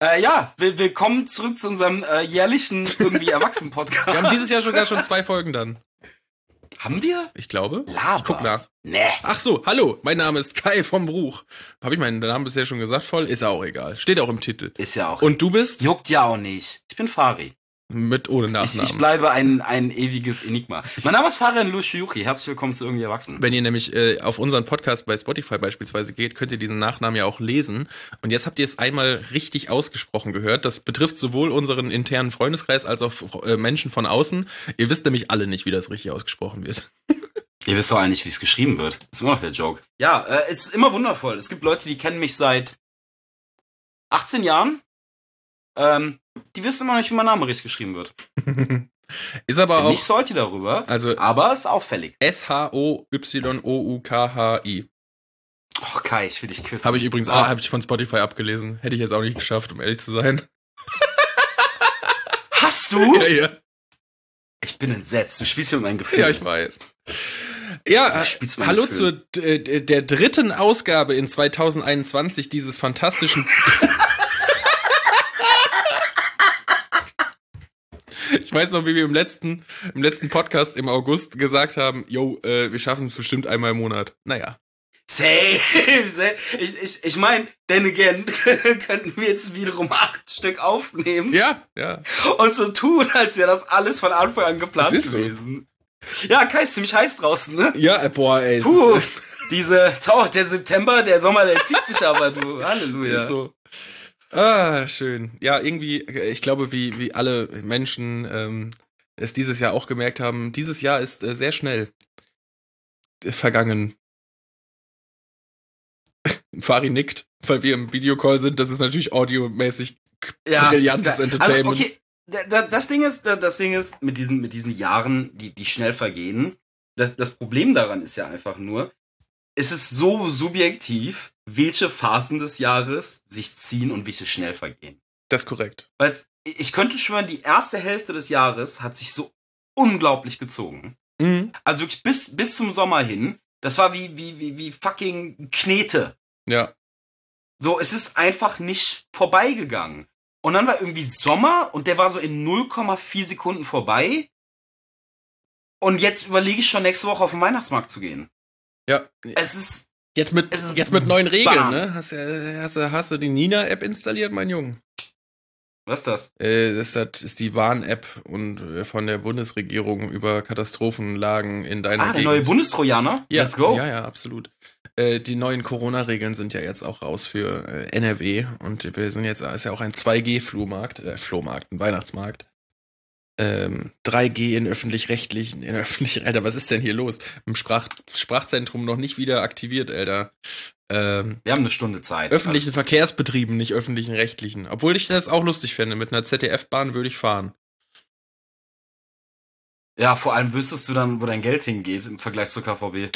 Äh, ja, will, willkommen zurück zu unserem äh, jährlichen irgendwie Erwachsenen-Podcast. Wir haben dieses Jahr sogar schon zwei Folgen dann. Haben wir? Ich glaube. Laber. Ich guck nach. Nee. Ach so, hallo, mein Name ist Kai vom Bruch. Habe ich meinen Namen bisher schon gesagt voll? Ist auch egal. Steht auch im Titel. Ist ja auch. Und du bist? Juckt ja auch nicht. Ich bin Fari. Mit ohne Ich, Nachnamen. ich bleibe ein, ein ewiges Enigma. Mein Name ist Fabian Luschiyuchi. Herzlich willkommen zu Irgendwie Erwachsen. Wenn ihr nämlich äh, auf unseren Podcast bei Spotify beispielsweise geht, könnt ihr diesen Nachnamen ja auch lesen. Und jetzt habt ihr es einmal richtig ausgesprochen gehört. Das betrifft sowohl unseren internen Freundeskreis als auch äh, Menschen von außen. Ihr wisst nämlich alle nicht, wie das richtig ausgesprochen wird. Ihr wisst doch eigentlich, wie es geschrieben wird. Das ist immer noch der Joke. Ja, äh, es ist immer wundervoll. Es gibt Leute, die kennen mich seit 18 Jahren. Ähm, die wissen immer noch nicht, wie mein Name richtig geschrieben wird. Ist aber auch Nicht sollte darüber, also aber ist auffällig. S-H-O-Y-O-U-K-H-I. Och, Kai, ich will dich küssen. Habe ich übrigens Ah. habe ich von Spotify abgelesen. Hätte ich jetzt auch nicht geschafft, um ehrlich zu sein. Hast du? Ja, ja. Ich bin entsetzt. Du spielst hier mit meinen Gefühlen. ja ich weiß. Ja, hallo Gefühlen. zur äh, der dritten Ausgabe in 2021 dieses fantastischen. ich weiß noch, wie wir im letzten, im letzten Podcast im August gesagt haben, yo, äh, wir schaffen es bestimmt einmal im Monat. Naja. Safe, safe. Ich, ich, ich meine, denn again, könnten wir jetzt wiederum acht Stück aufnehmen Ja, ja. und so tun, als wäre das alles von Anfang an geplant Das ist so. gewesen. Ja, Kai, ist ziemlich heiß draußen, ne? Ja, äh, boah, ey. Puh, diese, oh, der September, der Sommer, der zieht sich aber, du. Halleluja. so. Ah, schön. Ja, irgendwie, äh, ich glaube, wie, wie alle Menschen ähm, es dieses Jahr auch gemerkt haben, dieses Jahr ist äh, sehr schnell äh, vergangen. Fari nickt, weil wir im Videocall sind. Das ist natürlich audiomäßig brillantes ist geil. Entertainment. Also, okay, da- da- das Ding ist, da- das Ding ist, mit diesen, mit diesen Jahren, die, die schnell vergehen, das, das Problem daran ist ja einfach nur, es ist so subjektiv, welche Phasen des Jahres sich ziehen und welche schnell vergehen. Das ist korrekt. Weil ich könnte schwören, die erste Hälfte des Jahres hat sich so unglaublich gezogen. Mhm. Also wirklich bis, bis zum Sommer hin, das war wie, wie, wie, wie fucking Knete. Ja. So, es ist einfach nicht vorbeigegangen. Und dann war irgendwie Sommer und der war so in 0,4 Sekunden vorbei. Und jetzt überlege ich schon nächste Woche auf den Weihnachtsmarkt zu gehen. Ja. Es ist, Jetzt mit, jetzt mit neuen Regeln, bam. ne? Hast, du- hast, hast du die Nina-App installiert, mein Junge? was ist das? Äh, das hat- ist die Warn-App und äh, von der Bundesregierung über Katastrophenlagen in deiner Ah, der Gegend. neue Bundestrojaner? ja, Let's go. Ja, ja, absolut. Äh, die neuen Corona-Regeln sind ja jetzt auch raus für äh, NRW und wir sind jetzt, ist ja auch ein 2G-Flohmarkt, äh, Flohmarkt, ein Weihnachtsmarkt. Ähm, 3G in öffentlich-rechtlichen, in öffentlich, Alter, was ist denn hier los? Im Sprach, Sprachzentrum noch nicht wieder aktiviert, Alter. Ähm, Wir haben eine Stunde Zeit. öffentlichen Verkehrsbetrieben, nicht öffentlichen rechtlichen. Obwohl ich das auch lustig fände. Mit einer ZDF-Bahn würde ich fahren. Ja, vor allem wüsstest du dann, wo dein Geld hingeht im Vergleich zur KVB.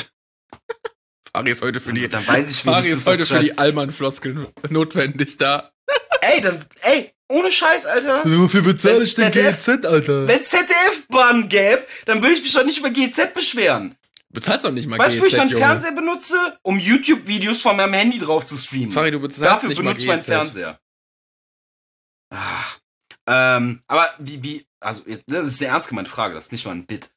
Fari ist heute für die, dann weiß ich Fari ist heute für die Allmann-Floskeln notwendig da. Ey, dann, ey, ohne Scheiß, Alter. Wofür bezahle Wenn's ZDF Alter? Wenn ZDF-Bahn gäbe, dann würde ich mich doch nicht über GZ beschweren. Bezahlst doch nicht mal Weißt du, wo ich GZ, meinen Junge. Fernseher benutze? Um YouTube-Videos von meinem Handy drauf zu streamen. Fari, du bezahlst Dafür nicht benutze ich meinen GZ. Fernseher. Ah, ähm, aber wie, wie, also, das ist eine ernst gemeinte Frage, das ist nicht mal ein Bit.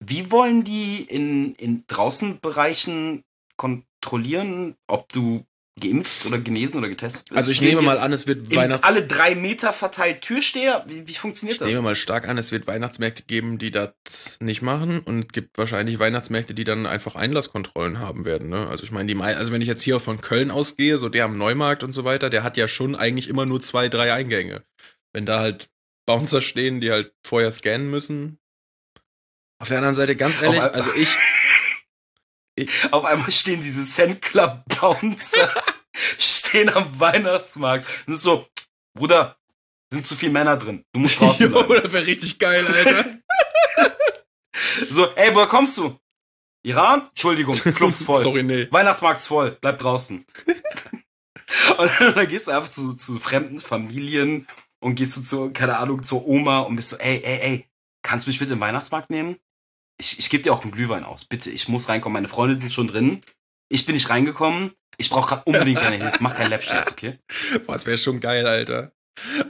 Wie wollen die in, in draußen Bereichen kontrollieren, ob du geimpft oder genesen oder getestet bist? Also ich nehme mal an, es wird Weihnachts... alle drei Meter verteilt Türsteher? Wie, wie funktioniert ich das? nehme mal stark an, es wird Weihnachtsmärkte geben, die das nicht machen und es gibt wahrscheinlich Weihnachtsmärkte, die dann einfach Einlasskontrollen haben werden. Ne? Also ich meine, die also wenn ich jetzt hier von Köln ausgehe, so der am Neumarkt und so weiter, der hat ja schon eigentlich immer nur zwei, drei Eingänge. Wenn da halt Bouncer stehen, die halt vorher scannen müssen. Auf der anderen Seite, ganz ehrlich, also ich, Auf einmal stehen diese Cent Club Bouncer stehen am Weihnachtsmarkt. Und ist so, Bruder, sind zu viele Männer drin. Du musst draußen Jo, das wäre richtig geil, Alter. So, ey, woher kommst du? Iran? Entschuldigung, Clubs voll. Sorry, nee. Weihnachtsmarkt's voll, bleib draußen. und dann gehst du einfach zu, zu fremden Familien und gehst du zu, keine Ahnung, zur Oma und bist so, ey, ey, ey, kannst du mich bitte im Weihnachtsmarkt nehmen? Ich, ich gebe dir auch einen Glühwein aus. Bitte, ich muss reinkommen. Meine Freunde sind schon drin. Ich bin nicht reingekommen. Ich brauche gerade unbedingt deine Hilfe. Mach keinen Lapsch jetzt, okay? Boah, das wäre schon geil, Alter.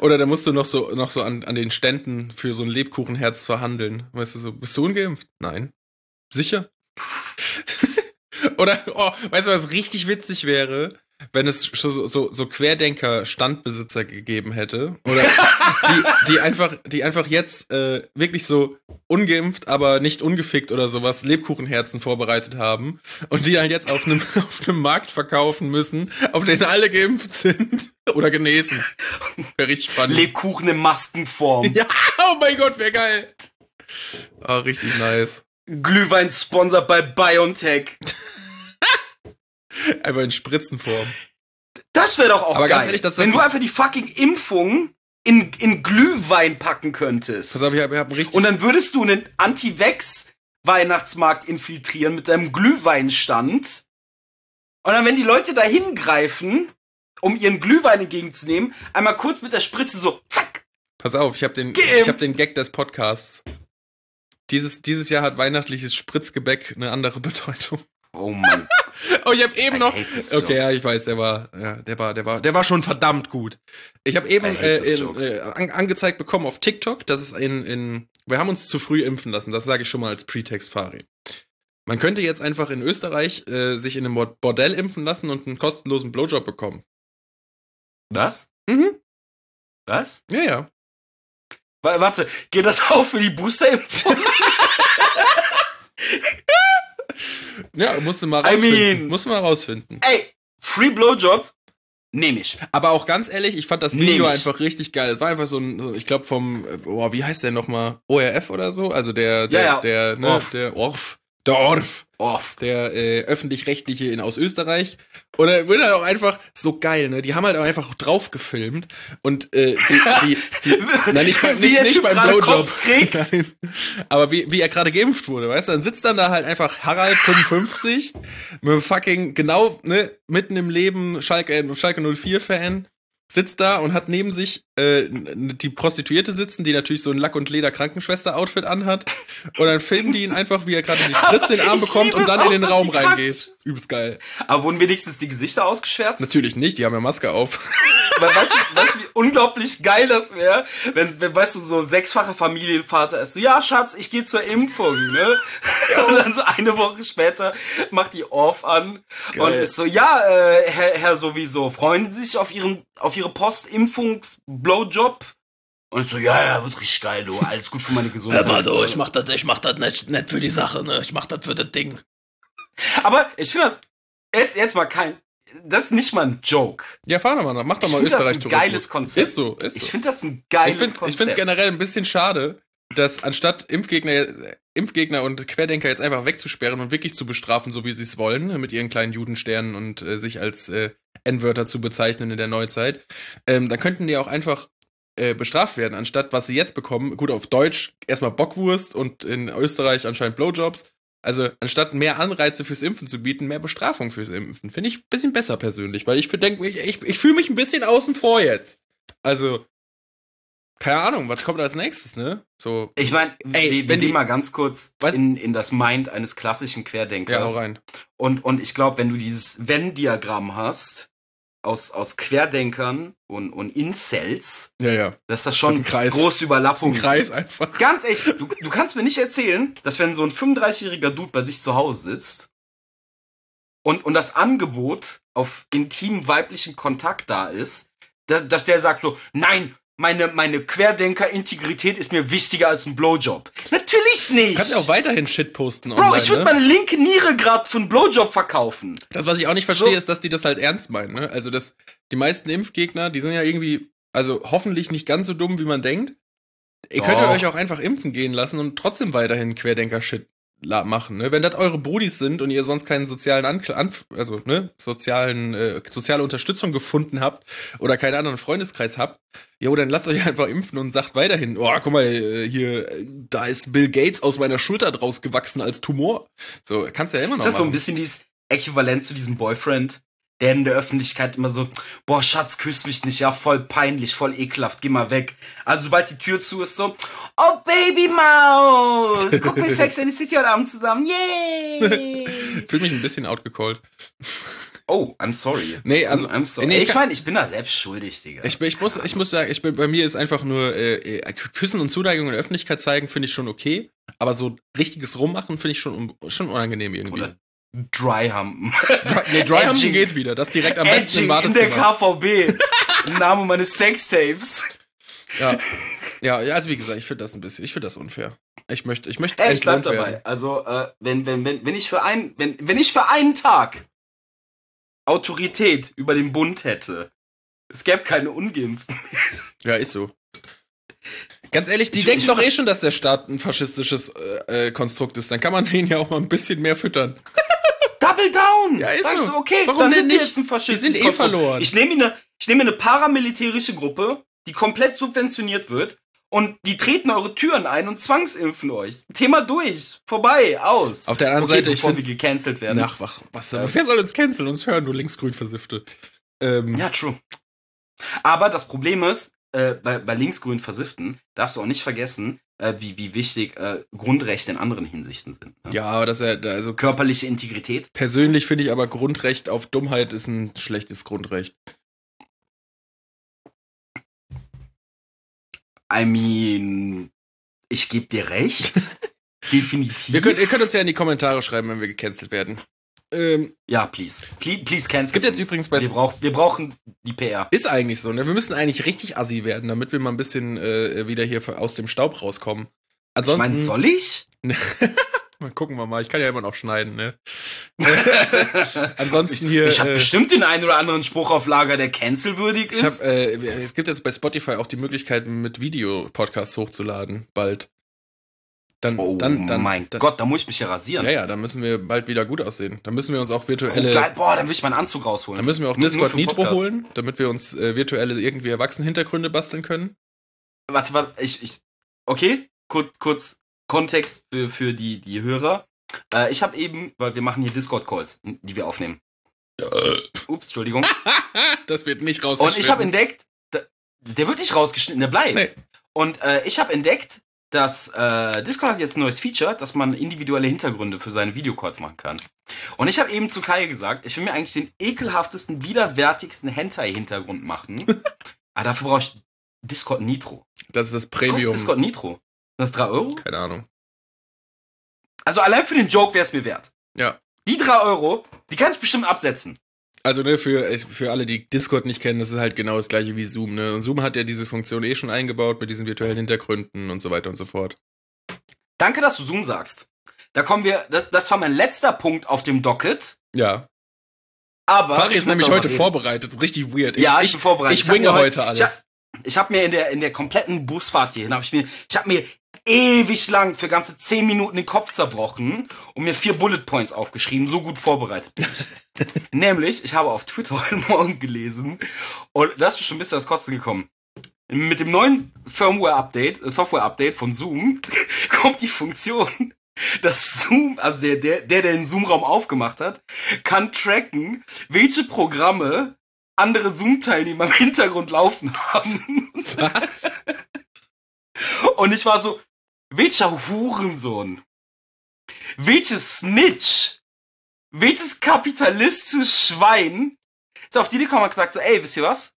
Oder da musst du noch so, noch so an, an den Ständen für so ein Lebkuchenherz verhandeln. Weißt du so, bist du ungeimpft? Nein. Sicher? Oder, oh, weißt du, was richtig witzig wäre? Wenn es so, so, so Querdenker-Standbesitzer gegeben hätte. Oder die, die einfach, die einfach jetzt äh, wirklich so ungeimpft, aber nicht ungefickt oder sowas Lebkuchenherzen vorbereitet haben und die halt jetzt auf einem, auf einem Markt verkaufen müssen, auf den alle geimpft sind oder genesen. Wäre richtig spannend. Lebkuchen in Maskenform. Ja, oh mein Gott, wäre geil. Oh, richtig nice. Glühwein sponsert bei BioNTech. Einfach in Spritzenform. Das wäre doch auch Aber geil. ehrlich, das- wenn du einfach die fucking Impfung in, in Glühwein packen könntest. Pass auf, ich habe hab richtig. Und dann würdest du einen Anti-Vex-Weihnachtsmarkt infiltrieren mit deinem Glühweinstand. Und dann, wenn die Leute da hingreifen, um ihren Glühwein entgegenzunehmen, einmal kurz mit der Spritze so, zack. Pass auf, ich habe den, Geimpft. ich hab den Gag des Podcasts. Dieses, dieses Jahr hat weihnachtliches Spritzgebäck eine andere Bedeutung. Oh Mann. Oh, ich habe eben noch. Okay, ja, ich weiß, der war, ja, der war, der war, der war schon verdammt gut. Ich habe eben äh, in, äh, an, angezeigt bekommen auf TikTok, dass es in, in, wir haben uns zu früh impfen lassen. Das sage ich schon mal als Pretext, Fari. Man könnte jetzt einfach in Österreich äh, sich in einem Bord- Bordell impfen lassen und einen kostenlosen Blowjob bekommen. Was? Mhm. Was? Ja, ja. Wa- Warte, geht das auch für die Boosterimpfung? Ja, musst du mal I rausfinden. mean- musst du mal rausfinden. Ey, Free Blowjob? Nehme ich. Aber auch ganz ehrlich, ich fand das Video einfach richtig geil. Es war einfach so ein, ich glaube vom, boah, wie heißt der nochmal? ORF oder so? Also der, der, Ja, ja. der, ne, Orf. der Orf. Der Orf. Der äh, öffentlich-rechtliche in aus Österreich. Und er wird halt auch einfach so geil, ne? Die haben halt auch einfach drauf gefilmt. Und äh, die, die, die Nein, nicht, bei, nicht, nicht beim Blowjob. Aber wie, wie er gerade geimpft wurde, weißt du? Dann sitzt dann da halt einfach Harald 55 mit fucking, genau, ne, mitten im Leben Schalke, Schalke 04-Fan, sitzt da und hat neben sich äh, die Prostituierte sitzen, die natürlich so ein Lack- und Leder-Krankenschwester-Outfit anhat. Und dann filmen die ihn einfach, wie er gerade die Spritze in den Arm bekommt und dann auch, in den Raum reingeht. Übelst geil. Aber wurden wenigstens die Gesichter ausgeschwärzt? Natürlich nicht, die haben ja Maske auf. Weil, weißt, du, weißt du, wie unglaublich geil das wäre, wenn, wenn, weißt du, so sechsfacher Familienvater ist so, ja, Schatz, ich gehe zur Impfung, ne? Und dann so eine Woche später macht die Off an und Geil. ist so, ja, äh, Herr, Herr sowieso, freuen Sie sich auf Ihren, auf Ihre Postimpfungs-Blowjob? Und ich so, ja, ja, wird richtig geil, du, alles gut für meine Gesundheit. Hör mal, du, ich mach das, ich mach das nicht, nicht für die Sache, ne? Ich mach das für das Ding. Aber ich finde das, jetzt, jetzt mal kein, das ist nicht mal ein Joke. Ja, fahr doch mal mach doch Ich mal find das ein Österreich-Tourismus. geiles Konzept. Ist so, ist so. Ich finde das ein Ich geiles finde Konzept. es generell ein bisschen schade, dass anstatt Impfgegner, äh, Impfgegner und Querdenker jetzt einfach wegzusperren und wirklich zu bestrafen, so wie sie es wollen, ne, mit ihren kleinen Judensternen und äh, sich als äh, N-Wörter zu bezeichnen in der Neuzeit, ähm, dann könnten die auch einfach äh, bestraft werden, anstatt was sie jetzt bekommen. Gut, auf Deutsch erstmal Bockwurst und in Österreich anscheinend Blowjobs. Also anstatt mehr Anreize fürs Impfen zu bieten, mehr Bestrafung fürs Impfen. Finde ich ein bisschen besser persönlich, weil ich denke, ich, ich, ich fühle mich ein bisschen außen vor jetzt. Also, keine Ahnung, was kommt als nächstes, ne? So, Ich meine, wir, wir wenn die- gehen mal ganz kurz Was? in, in das Mind eines klassischen Querdenkers. ja, rein. Und, und ich glaube, wenn du dieses Venn-Diagramm hast, aus, aus Querdenkern und, und Incels, Ja, ja. dass das Das schon ein Kreis. große Das ist ein Überlappung Kreis einfach. Ganz echt, du, du kannst mir nicht erzählen, dass wenn so ein 35-jähriger Dude bei sich zu Hause sitzt und, und das Angebot auf intimen weiblichen Kontakt da ist, dass, dass der sagt so, nein, meine, meine Querdenker-Integrität ist mir wichtiger als ein Blowjob. Natürlich nicht! Kannst ja auch weiterhin Shit posten Bro, online, ich würde ne? meine linke Niere gerade für einen Blowjob verkaufen. Das, was ich auch nicht verstehe, So. ist, dass die das halt ernst meinen, ne? Also, dass die meisten Impfgegner, die sind ja irgendwie, also hoffentlich nicht ganz so dumm, wie man denkt. Ihr könnt ja euch auch einfach impfen gehen lassen und trotzdem weiterhin Querdenker-Shit machen, ne? Wenn das eure Brudis sind und ihr sonst keinen sozialen Ankl Anf also, ne, sozialen, äh, soziale Unterstützung gefunden habt oder keinen anderen Freundeskreis habt, jo, dann lasst euch einfach impfen und sagt weiterhin, oh, guck mal, äh, hier, da ist Bill Gates aus meiner Schulter draus gewachsen als Tumor. So, kannst du ja immer noch Das ist so ein machen. bisschen dieses Äquivalent zu diesem Boyfriend, der in der Öffentlichkeit immer so, boah, Schatz, küss mich nicht, ja, voll peinlich, voll ekelhaft, geh mal weg. Also sobald die Tür zu ist, so, oh Baby Maus, guck mir Sex in the City heute Abend zusammen, yay! Fühlt mich ein bisschen outgecallt. Oh, I'm sorry. Nee, also- I'm sorry. nee, ich ich meine, ich bin da selbst schuldig, Digga. Ich, ich, muss, ich muss sagen, ich bin, bei mir ist einfach nur äh, äh, Küssen und Zuneigung in der Öffentlichkeit zeigen, finde ich schon okay. Aber so richtiges Rummachen finde ich schon, schon unangenehm irgendwie. Oder Dry Humpen. Dry, nee, Dry Humping Edging. geht wieder. Das direkt am besten im Edging in der. KVB. Name meines Sextapes. Ja. ja, also wie gesagt, ich finde das ein bisschen, ich finde das unfair. Ich möchte, ich möchte Ey, ich bleib dabei. werden. Also, äh, wenn, wenn, wenn, wenn ich für ein, wenn, wenn ich für einen Tag Autorität über den Bund hätte, es gäbe keine Ungeimpften. Ja, ist so. Ganz ehrlich, die Ich- denken ich- doch eh schon, dass der Staat ein faschistisches äh, äh, Konstrukt ist. Dann kann man den ja auch mal ein bisschen mehr füttern. Double down! Ja, ist Sagst so. du, okay, Warum dann denn sind wir nicht? jetzt ein Die faschistisches sind eh verloren. Ich nehme eine, ich nehme eine paramilitärische Gruppe, die komplett subventioniert wird und die treten eure Türen ein und zwangsimpfen euch. Thema durch. Vorbei. Aus. Auf der anderen okay, Seite, ich bevor wir gecancelt werden. Ach, wach, was, Ja. wer soll uns canceln? Uns hören, du linksgrün Versiffte. Ähm, Ja, true. Aber das Problem ist, äh, bei, bei linksgrün Versifften darfst du auch nicht vergessen, äh, wie, wie wichtig äh, Grundrechte in anderen Hinsichten sind. ne? ja, aber das ist ja, also Körperliche Integrität. persönlich finde ich aber Grundrecht auf Dummheit ist ein schlechtes Grundrecht. I mean, ich gebe dir recht. Definitiv. Könnt, ihr könnt uns ja in die Kommentare schreiben, wenn wir gecancelt werden. Ähm, ja, please. Please, please cancel. Es gibt jetzt uns. übrigens bei wir, brauch, wir brauchen die PR. ist eigentlich so, ne? Wir müssen eigentlich richtig assi werden, damit wir mal ein bisschen äh, wieder hier aus dem Staub rauskommen. Ich Ansonsten. meine, soll ich? mal gucken wir mal. Ich kann ja immer noch schneiden, ne? Ansonsten hier. Ich habe äh, bestimmt den einen oder anderen Spruch auf Lager, der cancelwürdig Ich hab, ist. äh, es gibt jetzt bei Spotify auch die Möglichkeit, mit Video-Podcasts hochzuladen, bald. Dann, oh dann, dann, mein dann, Gott, da muss ich mich ja rasieren. Ja, ja, dann müssen wir bald wieder gut aussehen. Dann müssen wir uns auch oh, virtuelle. geil. Boah, dann will ich meinen Anzug rausholen. dann müssen wir auch Nur- nur Discord für Nitro Podcast. holen, damit wir uns äh, virtuelle irgendwie Erwachsenenhintergründe basteln können. Warte, warte, ich, ich. Okay, kurz, kurz Kontext für, für die, die Hörer. Äh, ich habe eben, weil wir machen hier Discord-Calls, die wir aufnehmen. Ups, Entschuldigung. das wird nicht Und rausgeschnitten. ich habe entdeckt, der wird nicht rausgeschnitten, der bleibt. Nee. Und äh, ich habe entdeckt, dass äh, Discord hat jetzt ein neues Feature, dass man individuelle Hintergründe für seine Videocalls machen kann. Und ich habe eben zu Kai gesagt, ich will mir eigentlich den ekelhaftesten, widerwärtigsten Hentai-Hintergrund machen. Aber dafür brauche ich Discord Nitro. das ist das Was kostet Premium. Discord Nitro? Das ist 3 Euro? Keine Ahnung. Also allein für den Joke wäre es mir wert. Ja. Die 3 Euro, die kann ich bestimmt absetzen. Also, ne, für, für alle, die Discord nicht kennen, das ist halt genau das gleiche wie Zoom, ne? Und Zoom hat ja diese Funktion eh schon eingebaut mit diesen virtuellen Hintergründen und so weiter und so fort. Danke, dass du Zoom sagst. Da kommen wir, das, das war mein letzter Punkt auf dem Docket. Ja. Aber. Fari ich ist nämlich heute reden. vorbereitet. Richtig weird. ja, ich, ich, bin vorbereitet. ich winge mir heute alles. Ich hab, ich hab mir in der, in der kompletten Busfahrt hierhin, habe ich mir, ich habe mir ewig lang für ganze 10 Minuten den Kopf zerbrochen und mir vier Bullet Points aufgeschrieben. So gut vorbereitet bin ich. Nämlich, ich habe auf Twitter heute Morgen gelesen und da ist mir schon ein bisschen das Kotzen gekommen. Mit dem neuen Firmware-Update, äh, Software-Update von Zoom, kommt die Funktion, dass Zoom, also der, der, der, der den Zoom-Raum aufgemacht hat, kann tracken, welche Programme andere Zoom-Teilnehmer im Hintergrund laufen haben. Was? Und ich war so, welcher Hurensohn? Welches Snitch? Welches kapitalistisches Schwein? Ist auf die Idee gekommen und gesagt so, ey, wisst ihr was?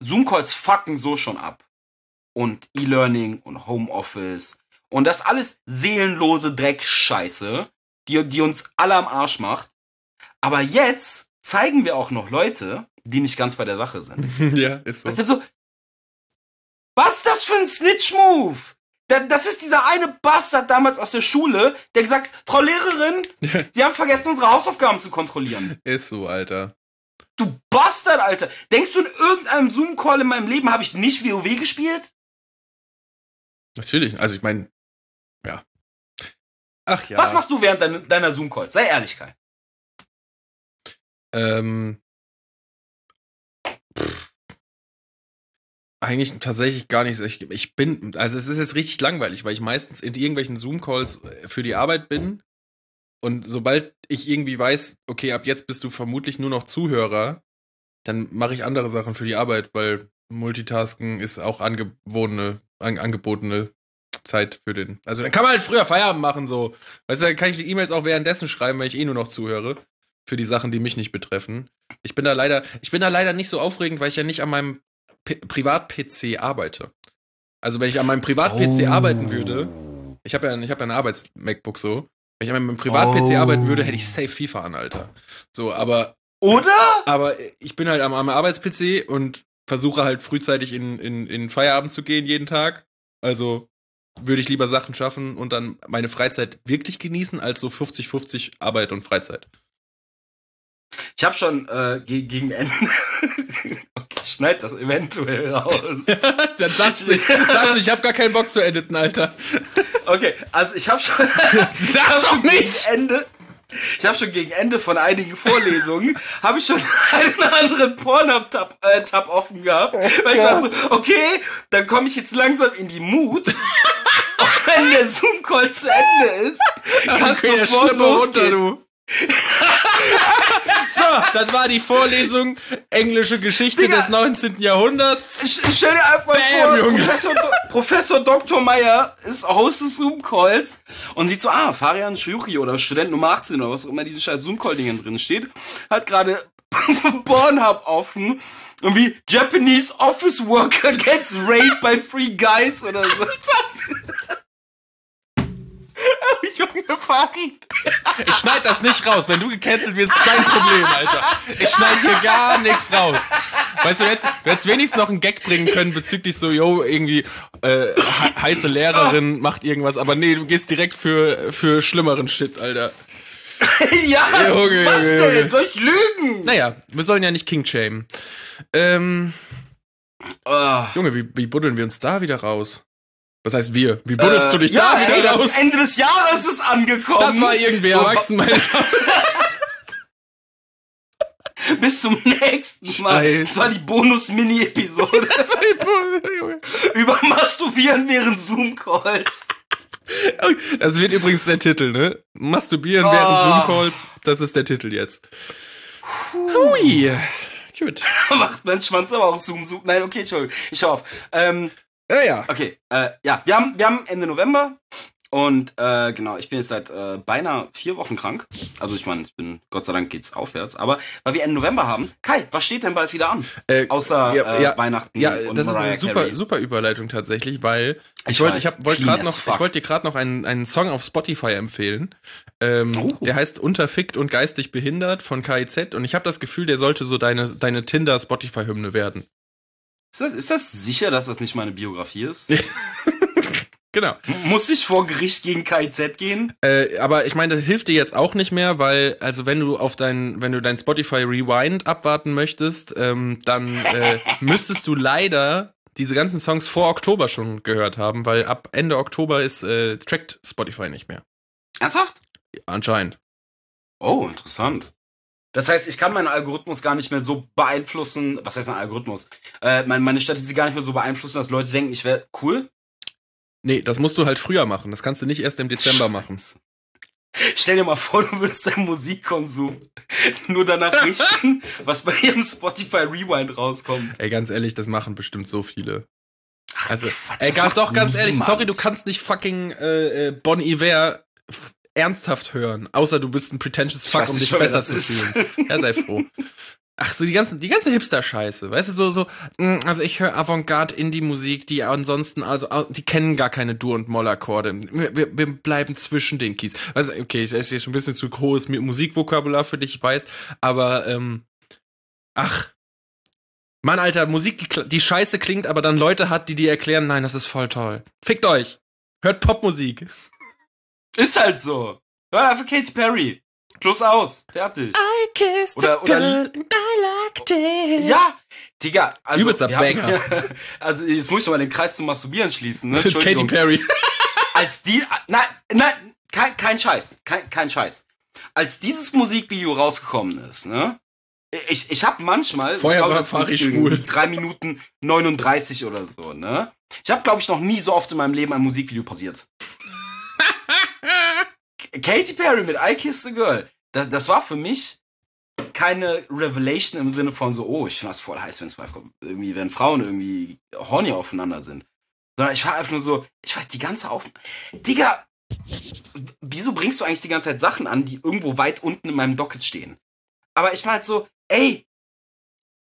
Zoom-Calls fucken so schon ab. Und E-Learning und Homeoffice und das alles seelenlose Dreckscheiße, die, die uns alle am Arsch macht. Aber jetzt zeigen wir auch noch Leute, die nicht ganz bei der Sache sind. ja, ist so. So, was ist das für ein Snitch-Move? Da- Das ist dieser eine Bastard damals aus der Schule, der gesagt, Frau Lehrerin, Sie haben vergessen, unsere Hausaufgaben zu kontrollieren. Ist so, Alter. Du Bastard, Alter. Denkst du, in irgendeinem Zoom-Call in meinem Leben habe ich nicht WoW gespielt? Natürlich. Also, ich meine, ja. Ach ja. Was machst du während deiner, deiner Zoom-Calls? Sei ehrlich, Kai. Ähm, eigentlich tatsächlich gar nicht. so. Ich, ich bin, also es ist jetzt richtig langweilig, weil ich meistens in irgendwelchen Zoom-Calls äh, für die Arbeit bin. Und sobald ich irgendwie weiß, okay, ab jetzt bist du vermutlich nur noch Zuhörer, dann mache ich andere Sachen für die Arbeit, weil Multitasken ist auch angewohnte, an, angebotene Zeit für den. Also dann kann man halt früher Feierabend machen, so. Weißt du, dann kann ich die E-Mails auch währenddessen schreiben, weil ich eh nur noch zuhöre. für die Sachen, die mich nicht betreffen. Ich bin da leider, ich bin da leider nicht so aufregend, weil ich ja nicht an meinem Privat-PC arbeite. Also wenn ich an meinem Privat-PC Oh. arbeiten würde, ich habe ja, ich habe ja ein Arbeits-MacBook so. Wenn ich an meinem Privat-PC Oh. arbeiten würde, hätte ich safe FIFA an, Alter. So, aber, Oder? aber ich bin halt am, am Arbeits-PC und versuche halt frühzeitig in, in, in Feierabend zu gehen jeden Tag. Also würde ich lieber Sachen schaffen und dann meine Freizeit wirklich genießen, als so 50-50 Arbeit und Freizeit. Ich habe schon äh, ge gegen Ende. Okay, schneid das eventuell raus. dann sagst du, sagst du, ich habe gar keinen Bock zu editen, Alter. Okay, also ich habe schon. Sag's hab doch schon nicht! Gegen Ende. Ich habe schon gegen Ende von einigen Vorlesungen habe ich schon einen anderen Pornhub-Tab äh, Tab offen gehabt, weil ich war so, okay, dann komme ich jetzt langsam in die Mut. Und wenn der Zoom-Call zu Ende ist, kannst Okay, du sofort schlimme runter, losgehen. du. so, das war die Vorlesung Englische Geschichte Digga. des 19. Jahrhunderts. Ich, ich stell dir einfach Bam, vor, Junge. Professor, Professor Dr. Meyer ist Host des Zoom-Calls und sieht so, ah, Farian Schuri oder Student Nummer 18 oder was auch immer diesen scheiß Zoom-Call-Dingen drin steht, hat gerade Pornhub offen und wie Japanese Office Worker gets raped by three guys oder so. Junge, Fari. Ich schneid das nicht raus. Wenn du gecancelt wirst, ist dein Problem, Alter. Ich schneid hier gar nichts raus. Weißt du, du hättest wenigstens noch einen Gag bringen können bezüglich so, yo, irgendwie äh, he heiße Lehrerin macht irgendwas, aber nee, du gehst direkt für, für schlimmeren Shit, Alter. ja, Junge, was Junge, denn? Junge. Soll ich lügen? Naja, wir sollen ja nicht King shamen. Ähm, Ah. Junge, wie, wie buddeln wir uns da wieder raus? Was heißt wir? Wie buddelst Äh, du dich ja, da wieder ey, das raus? ist Ende des Jahres ist angekommen. Das war irgendwie So, erwachsen, meine Bis zum nächsten Mal. Scheiße. Das war die Bonus-Mini-Episode über Masturbieren während Zoom-Calls. Das wird übrigens der Titel, ne? Masturbieren Oh. während Zoom-Calls, das ist der Titel jetzt. Hui. Gut. Macht mein Schwanz aber auch Zoom, Zoom. Nein, okay, Entschuldigung. Ich auf. Ähm, Ja, ja. okay, äh, ja, wir haben, wir haben Ende November und äh, genau, ich bin jetzt seit äh, beinahe vier Wochen krank. Also ich meine, ich bin, Gott sei Dank geht's aufwärts. Aber weil wir Ende November haben, Kai, was steht denn bald wieder an? Äh, Außer ja, äh, ja, Weihnachten ja, und das ist Mariah eine super, Carey. super Überleitung tatsächlich, weil ich, Ich wollte, ich hab, wollte clean gerade noch, fuck. ich wollte dir gerade noch einen, einen Song auf Spotify empfehlen. Ähm, Oh. Der heißt Unterfickt und geistig behindert von KIZ und ich habe das Gefühl, der sollte so deine, deine Tinder Spotify Hymne werden. Ist das, ist das sicher, dass das nicht meine Biografie ist? Genau. Muss ich vor Gericht gegen KIZ gehen? Äh, aber ich meine, das hilft dir jetzt auch nicht mehr, weil, also wenn du auf dein, wenn du dein Spotify Rewind abwarten möchtest, ähm, dann äh, müsstest du leider diese ganzen Songs vor Oktober schon gehört haben, weil ab Ende Oktober ist äh, trackt Spotify nicht mehr. Ernsthaft? Anscheinend. Oh, interessant. Das heißt, ich kann meinen Algorithmus gar nicht mehr so beeinflussen. Was heißt mein Algorithmus? Äh, meine, meine Statistik gar nicht mehr so beeinflussen, dass Leute denken, ich wäre cool. Nee, das musst du halt früher machen. Das kannst du nicht erst im Dezember machen. Stell dir mal vor, du würdest deinen Musikkonsum nur danach richten, was bei ihrem Spotify Rewind rauskommt. Ey, ganz ehrlich, das machen bestimmt so viele. Also, Quatsch, ey, doch, ganz ehrlich, niemand. sorry, du kannst nicht fucking äh, äh, Bon Iver ernsthaft hören, außer du bist ein pretentious Ich Fuck, um dich besser zu fühlen. Ja, sei froh. Ach so, die ganzen, die ganze Hipster-Scheiße, weißt du, so, so, mh, also ich höre Avantgarde-Indie-Musik, die ansonsten, also, die kennen gar keine Dur- und Moll-Akkorde. Wir, wir, wir bleiben zwischen den Keys. Also, okay, ich ist jetzt schon ein bisschen zu hohes Musikvokabular für dich, ich weiß, aber, ähm, ach, Mann, Alter, Musik, die scheiße klingt, aber dann Leute hat, die dir erklären, nein, das ist voll toll. Fickt euch! Hört Popmusik. Ist halt so. Hör einfach Katy Perry. Schluss aus. Fertig. I kissed Oder- oder- and I liked it. Ja, Digga, also, Übelster Banger. also jetzt muss ich mal den Kreis zum Masturbieren schließen, ne? Katy. Perry. Als die, nein, nein, kein, kein Scheiß, kein, kein Scheiß. Als dieses Musikvideo rausgekommen ist, ne? Ich, ich habe manchmal, Vorher ich glaube, war das Fari Musikvideo schwul. irgendwie drei Minuten 39 oder so, ne? Ich habe, glaube ich, noch nie so oft in meinem Leben ein Musikvideo pausiert. Katy Perry mit I Kissed a Girl, das, das war für mich keine Revelation im Sinne von so, oh, ich finde das voll heiß, wenn es irgendwie, wenn Frauen irgendwie horny aufeinander sind. Sondern ich war einfach nur so, ich weiß, die ganze Auf... Digga, wieso bringst du eigentlich die ganze Zeit Sachen an, die irgendwo weit unten in meinem Docket stehen? Aber ich meine so, ey,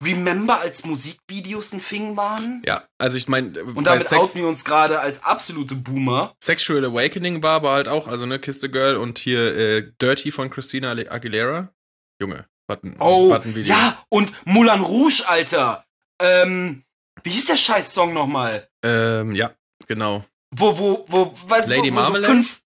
Remember als Musikvideos ein Thing waren? Ja, also ich meine, Und damit Sex outen wir uns gerade als absolute Boomer. Sexual Awakening war aber halt auch, also ne, Kiss the Girl und hier äh, Dirty von Christina Aguilera. Junge, warten, Oh, warten Video. ja, und Moulin Rouge, Alter. Ähm, wie hieß der Scheiß-Song nochmal? Ähm, ja, genau. Wo, wo, wo, weißt Lady wo, wo so Marmalade? fünf.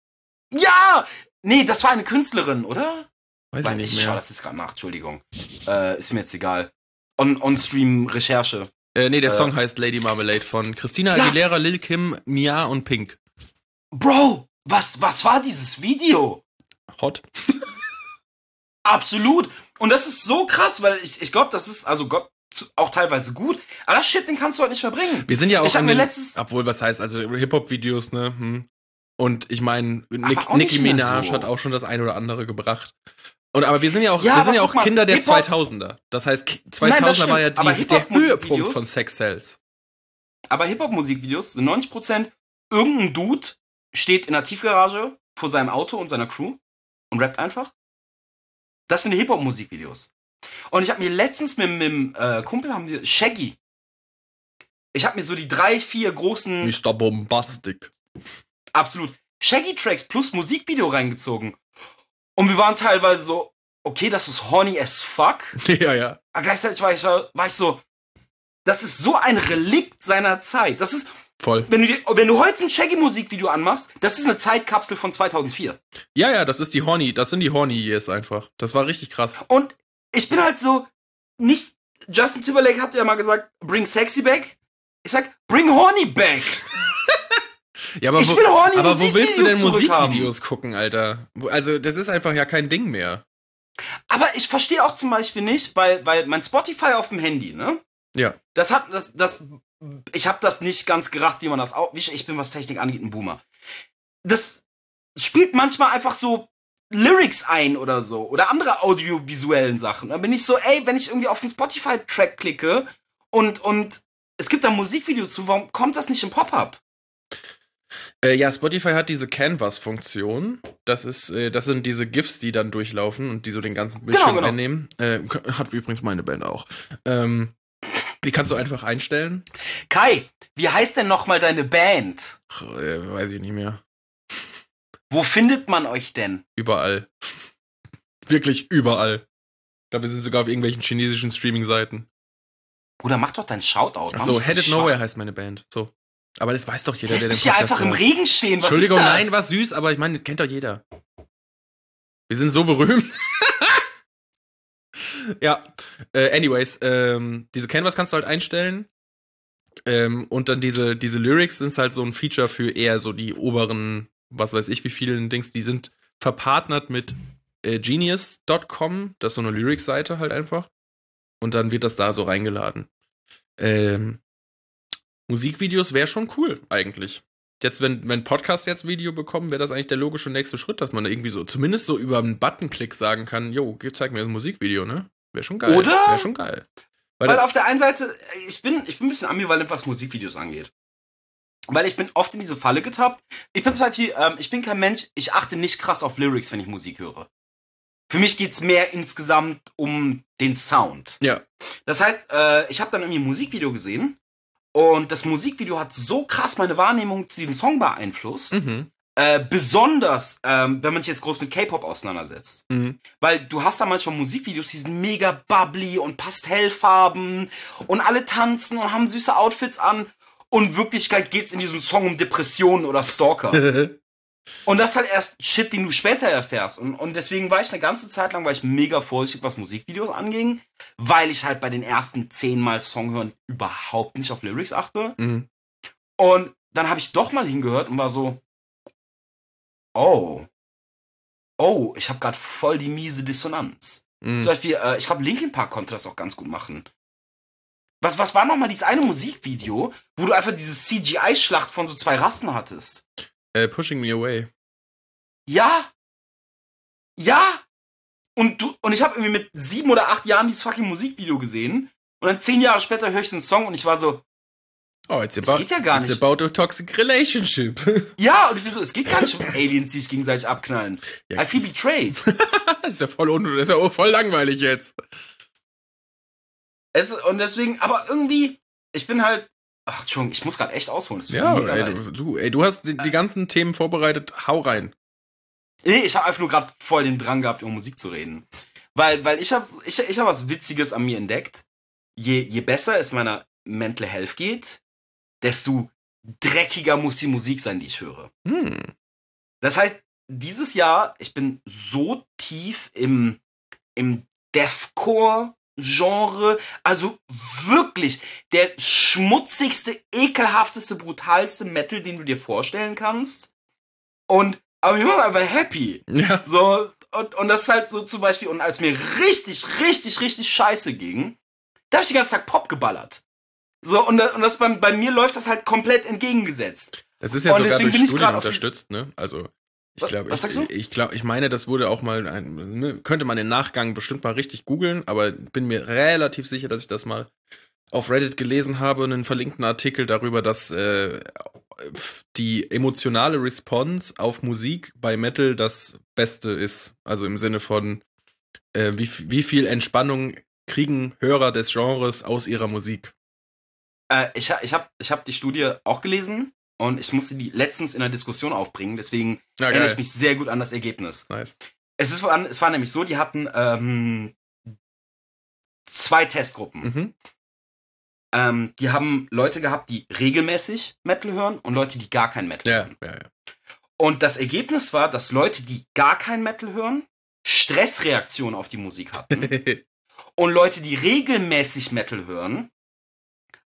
Ja! Nee, das war eine Künstlerin, oder? Weiß Weil ich nicht ich schau das jetzt gerade nach, Entschuldigung. Äh, ist mir jetzt egal. On- On-Stream-Recherche. Äh, nee, der Äh. Song heißt Lady Marmalade von Christina Ja. Aguilera, Lil Kim, Mia und Pink. Bro, was, was war dieses Video? Hot. Absolut. Und das ist so krass, weil ich, ich glaube, das ist, also Gott, auch teilweise gut, aber das Shit, den kannst du halt nicht mehr bringen. Wir sind ja auch Ich mir letztes- obwohl was heißt, also Hip-Hop-Videos, ne? Hm. Und ich meine, Nicki Minaj so. hat auch schon das eine oder andere gebracht. Und aber wir sind ja auch, Ja, wir sind ja auch mal, Kinder der Hip-Hop- 2000er. Das heißt, Ki- Nein, 2000er das war ja die, der Höhepunkt von Sex Cells. Aber Hip-Hop-Musikvideos sind 90% irgendein Dude steht in der Tiefgarage vor seinem Auto und seiner Crew und rappt einfach. Das sind die Hip-Hop-Musikvideos. Und ich habe mir letztens mit dem äh, Kumpel haben wir Shaggy. Ich habe mir so die drei, vier großen Mr. Bombastic. absolut Shaggy-Tracks plus Musikvideo reingezogen. Und wir waren teilweise so, okay, das ist horny as fuck. ja, ja. Aber gleichzeitig war ich, war ich so, das ist so ein Relikt seiner Zeit. Das ist, Voll. wenn du, wenn du heute ein Shaggy-Musikvideo anmachst, das ist eine Zeitkapsel von 2004. Ja, ja, das ist die Horny, das sind die Horny Years einfach. Das war richtig krass. Und ich bin halt so, nicht, Justin Timberlake hat ja mal gesagt, bring sexy back. Ich sag, bring horny back. Ja, aber Ich wo, will horny aber wo willst du denn Musikvideos gucken, Alter? Also, das ist einfach ja kein Ding mehr. Aber ich verstehe auch zum Beispiel nicht, weil, weil mein Spotify auf dem Handy, ne? Ja. Das hat, das, das, ich habe das nicht ganz gerafft, wie man das auch, ich ich bin, was Technik angeht, ein Boomer. Das spielt manchmal einfach so Lyrics ein oder so oder andere audiovisuellen Sachen. Dann bin ich so, ey, wenn ich irgendwie auf den Spotify-Track klicke und, und es gibt da Musikvideo zu, warum kommt das nicht im Pop-up? Äh, ja, Spotify hat diese Canvas-Funktion. Das ist, äh, das sind diese GIFs, die dann durchlaufen und die so den ganzen Bildschirm genau. einnehmen. Äh, hat übrigens meine Band auch. Ähm, die kannst du einfach einstellen. Kai, wie heißt denn nochmal deine Band? Ach, äh, weiß ich nicht mehr. Wo findet man euch denn? Überall. Wirklich überall. Wir sind sogar auf irgendwelchen chinesischen Streaming-Seiten. Bruder, mach doch deinen Shoutout. Achso, Headed? Nowhere heißt meine Band. So. Aber das weiß doch jeder, Lässt der den Podcast einfach im hört. Regen stehen. Was Entschuldigung, nein, war süß, aber ich meine, kennt doch jeder. Wir sind so berühmt. ja, äh, anyways, ähm, diese Canvas kannst du halt einstellen. Ähm, und dann diese, diese Lyrics sind halt so ein Feature für eher so die oberen, was weiß ich, wie vielen Dings, die sind verpartnert mit äh, Genius.com, das ist so eine Lyrics-Seite halt einfach. Und dann wird das da so reingeladen. Ähm, Musikvideos wäre schon cool, eigentlich. Jetzt, wenn, wenn Podcast jetzt Video bekommen, wäre das eigentlich der logische nächste Schritt, dass man da irgendwie so, zumindest so über einen Buttonklick sagen kann, jo, zeig mir ein Musikvideo, ne? Wäre schon geil. Oder? Wäre schon geil. Weil, Weil auf der einen Seite, äh, ich bin, ich bin ein bisschen ambivalent, was Musikvideos angeht. Weil ich bin oft in diese Falle getappt. Ich bin zum Beispiel, ähm, ich bin kein Mensch, ich achte nicht krass auf Lyrics, wenn ich Musik höre. Für mich geht's mehr insgesamt um den Sound. ja. Das heißt, äh, ich habe dann irgendwie ein Musikvideo gesehen und das Musikvideo hat so krass meine Wahrnehmung zu dem Song beeinflusst. Mhm. Äh, besonders, ähm, wenn man sich jetzt groß mit K-Pop auseinandersetzt. Mhm. Weil du hast da manchmal Musikvideos, die sind mega bubbly und Pastellfarben und alle tanzen und haben süße Outfits an. Und in Wirklichkeit geht's in diesem Song um Depressionen oder Stalker. und das ist halt erst Shit, den du später erfährst. Und, und deswegen war ich eine ganze Zeit lang war ich mega vorsichtig, was Musikvideos anging, weil ich halt bei den ersten zehnmal Song hören überhaupt nicht auf Lyrics achte. mhm. Und dann habe ich doch mal hingehört und war so, oh, oh, ich habe gerade voll die miese Dissonanz. Mhm. Zum Beispiel, äh, ich glaube, Linkin Park konnte das auch ganz gut machen. Was, was war nochmal dieses eine Musikvideo, wo du einfach diese CGI-Schlacht von so zwei Rassen hattest? Äh, pushing Me Away. Ja! Ja! Und, du, und ich habe irgendwie mit sieben oder acht Jahren dieses fucking Musikvideo gesehen. Und dann zehn Jahre später höre ich den Song und ich war so, Oh, it's Es about, geht ja gar it's nicht. about a toxic relationship. Ja, und ich bin so, es geht gar nicht um Aliens, die sich gegenseitig abknallen. Ja. I feel betrayed. das ist ja voll un ist ja voll langweilig jetzt. Es, und deswegen, aber irgendwie, ich bin halt. Ach, Entschuldigung, ich muss gerade echt ausholen. Ja, ey, du, du, ey, du hast die, die ganzen Themen vorbereitet. Hau rein. Nee, ich habe einfach nur gerade voll den Drang gehabt, über Musik zu reden. Weil, weil ich habe ich, ich hab was Witziges an mir entdeckt. Je, je besser es meiner Mental Health geht, desto dreckiger muss die Musik sein, die ich höre. Hm. Das heißt, dieses Jahr, ich bin so tief im, im Deathcore-Genre, also wirklich der schmutzigste, ekelhafteste, brutalste Metal, den du dir vorstellen kannst. Und, aber ich war einfach happy. Ja. So, und, und das ist halt so zum Beispiel, und als mir richtig, richtig, richtig scheiße ging, da habe ich den ganzen Tag Pop geballert. So, und, das- und das bei, bei mir läuft das halt komplett entgegengesetzt. Das ist ja Und sogar durch Studien unterstützt, ne? Also, ich glaube, was ich, sagst du? ich, glaub, ich meine, das wurde auch mal, ein, ne, könnte man im Nachgang bestimmt mal richtig googeln, aber bin mir relativ sicher, dass ich das mal auf Reddit gelesen habe, einen verlinkten Artikel darüber, dass äh, die emotionale Response auf Musik bei Metal das Beste ist. Also im Sinne von, äh, wie, wie viel Entspannung kriegen Hörer des Genres aus ihrer Musik. Äh, ich ich habe ich hab die Studie auch gelesen und ich musste die letztens in der Diskussion aufbringen, deswegen Ja, erinnere ich mich sehr gut an das Ergebnis. Nice. Es, ist, es war nämlich so, die hatten ähm, zwei Testgruppen. Mhm. Ähm, die haben Leute gehabt, die regelmäßig Metal hören und Leute, die gar kein Metal Ja, hören. ja, ja. Und das Ergebnis war, dass Leute, die gar kein Metal hören, Stressreaktionen auf die Musik hatten. und Leute, die regelmäßig Metal hören,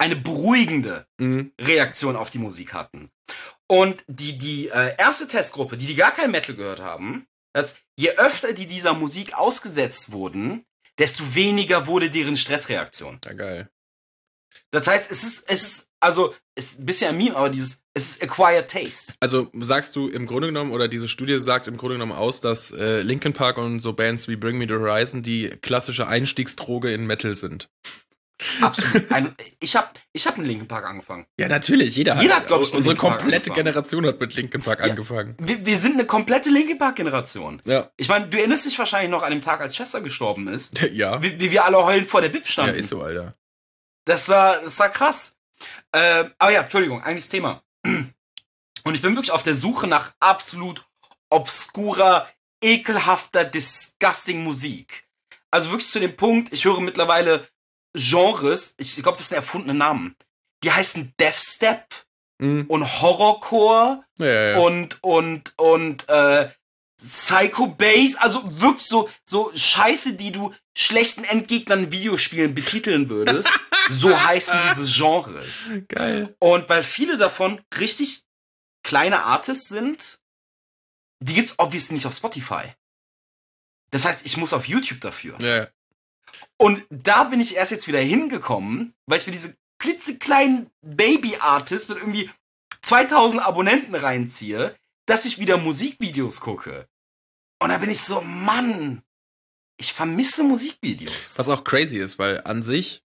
eine beruhigende mhm. Reaktion auf die Musik hatten. Und die, die äh, erste Testgruppe, die, die gar kein Metal gehört haben, dass je öfter die dieser Musik ausgesetzt wurden, desto weniger wurde deren Stressreaktion. Ja, geil. Das heißt, es ist, es ist, also, es ist ein bisschen ein Meme, aber dieses, es ist acquired taste. Also sagst du im Grunde genommen, oder diese Studie sagt im Grunde genommen aus, dass äh, Linkin Park und so Bands wie Bring Me the Horizon die klassische Einstiegsdroge in Metal sind. Absolut. Ein, ich habe ich hab mit Linkin Park angefangen. Ja, natürlich. Jeder, Jeder hat, glaub ich, Unsere komplette angefangen. Generation hat mit Linkin Park Ja. angefangen. Wir, wir sind eine komplette Linkin Park-Generation. Ja. Ich meine, du erinnerst dich wahrscheinlich noch an dem Tag, als Chester gestorben ist, Ja. wie, wie wir alle heulend vor der Bib Ja, standen. ist so, Alter. Das war, das war krass. Äh, aber ja, Entschuldigung, eigentlich das Thema. Und ich bin wirklich auf der Suche nach absolut obskurer, ekelhafter, disgusting Musik. Also wirklich zu dem Punkt, ich höre mittlerweile Genres, ich glaube, das sind erfundene Namen. Die heißen Deathstep Mhm. und Horrorcore Ja, ja, ja. und und und äh, Psycho Bass, also wirklich so so Scheiße, die du schlechten Endgegnern in Videospielen betiteln würdest. so heißen diese Genres. Geil. Und weil viele davon richtig kleine Artists sind, die gibt's obviously nicht auf Spotify. Das heißt, ich muss auf YouTube dafür. Ja. Und da bin ich erst jetzt wieder hingekommen, weil ich mir diese klitzekleinen Baby-Artists mit irgendwie 2000 Abonnenten reinziehe, dass ich wieder Musikvideos gucke. Und da bin ich so, Mann, ich vermisse Musikvideos. Was auch crazy ist, weil an sich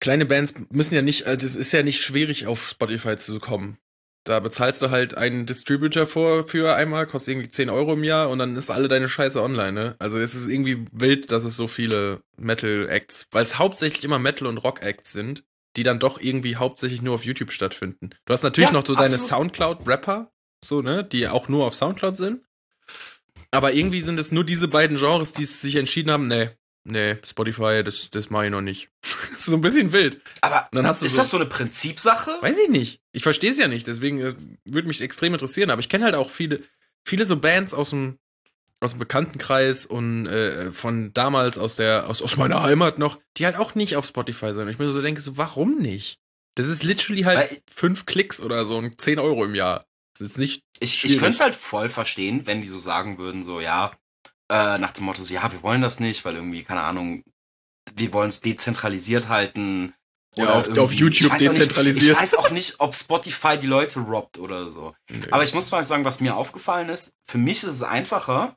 kleine Bands müssen ja nicht, also es ist ja nicht schwierig auf Spotify zu kommen. Da bezahlst du halt einen Distributor vor für einmal, kostet irgendwie 10 Euro im Jahr und dann ist alle deine Scheiße online, ne? Also es ist irgendwie wild, dass es so viele Metal-Acts, weil es hauptsächlich immer Metal- und Rock-Acts sind, die dann doch irgendwie hauptsächlich nur auf YouTube stattfinden. Du hast natürlich Ja, noch so deine. Soundcloud-Rapper, so, ne, die auch nur auf Soundcloud sind. Aber irgendwie sind es nur diese beiden Genres, die sich entschieden haben, nee, nee, Spotify, das, das mache ich noch nicht. das ist so ein bisschen wild. Aber Und dann hast du ist so- das so eine Prinzipsache? Weiß ich nicht. Ich verstehe es ja nicht, deswegen äh, würde mich extrem interessieren. Aber ich kenne halt auch viele, viele so Bands aus dem, aus dem Bekanntenkreis und äh, von damals aus der, aus, aus meiner Heimat noch, die halt auch nicht auf Spotify sind. Ich mir so denke, so, warum nicht? Das ist literally halt Weil- fünf Klicks oder so und 10 Euro im Jahr. Das ist nicht. Ich, ich könnte es halt voll verstehen, wenn die so sagen würden, so, ja, äh, nach dem Motto, so, ja, wir wollen das nicht, weil irgendwie, keine Ahnung, wir wollen es dezentralisiert halten. Ja, auf- auf YouTube ich dezentralisiert. Nicht, ich weiß auch nicht, ob Spotify die Leute robbt oder so. Nee. Aber ich muss mal sagen, was mir aufgefallen ist, für mich ist es einfacher,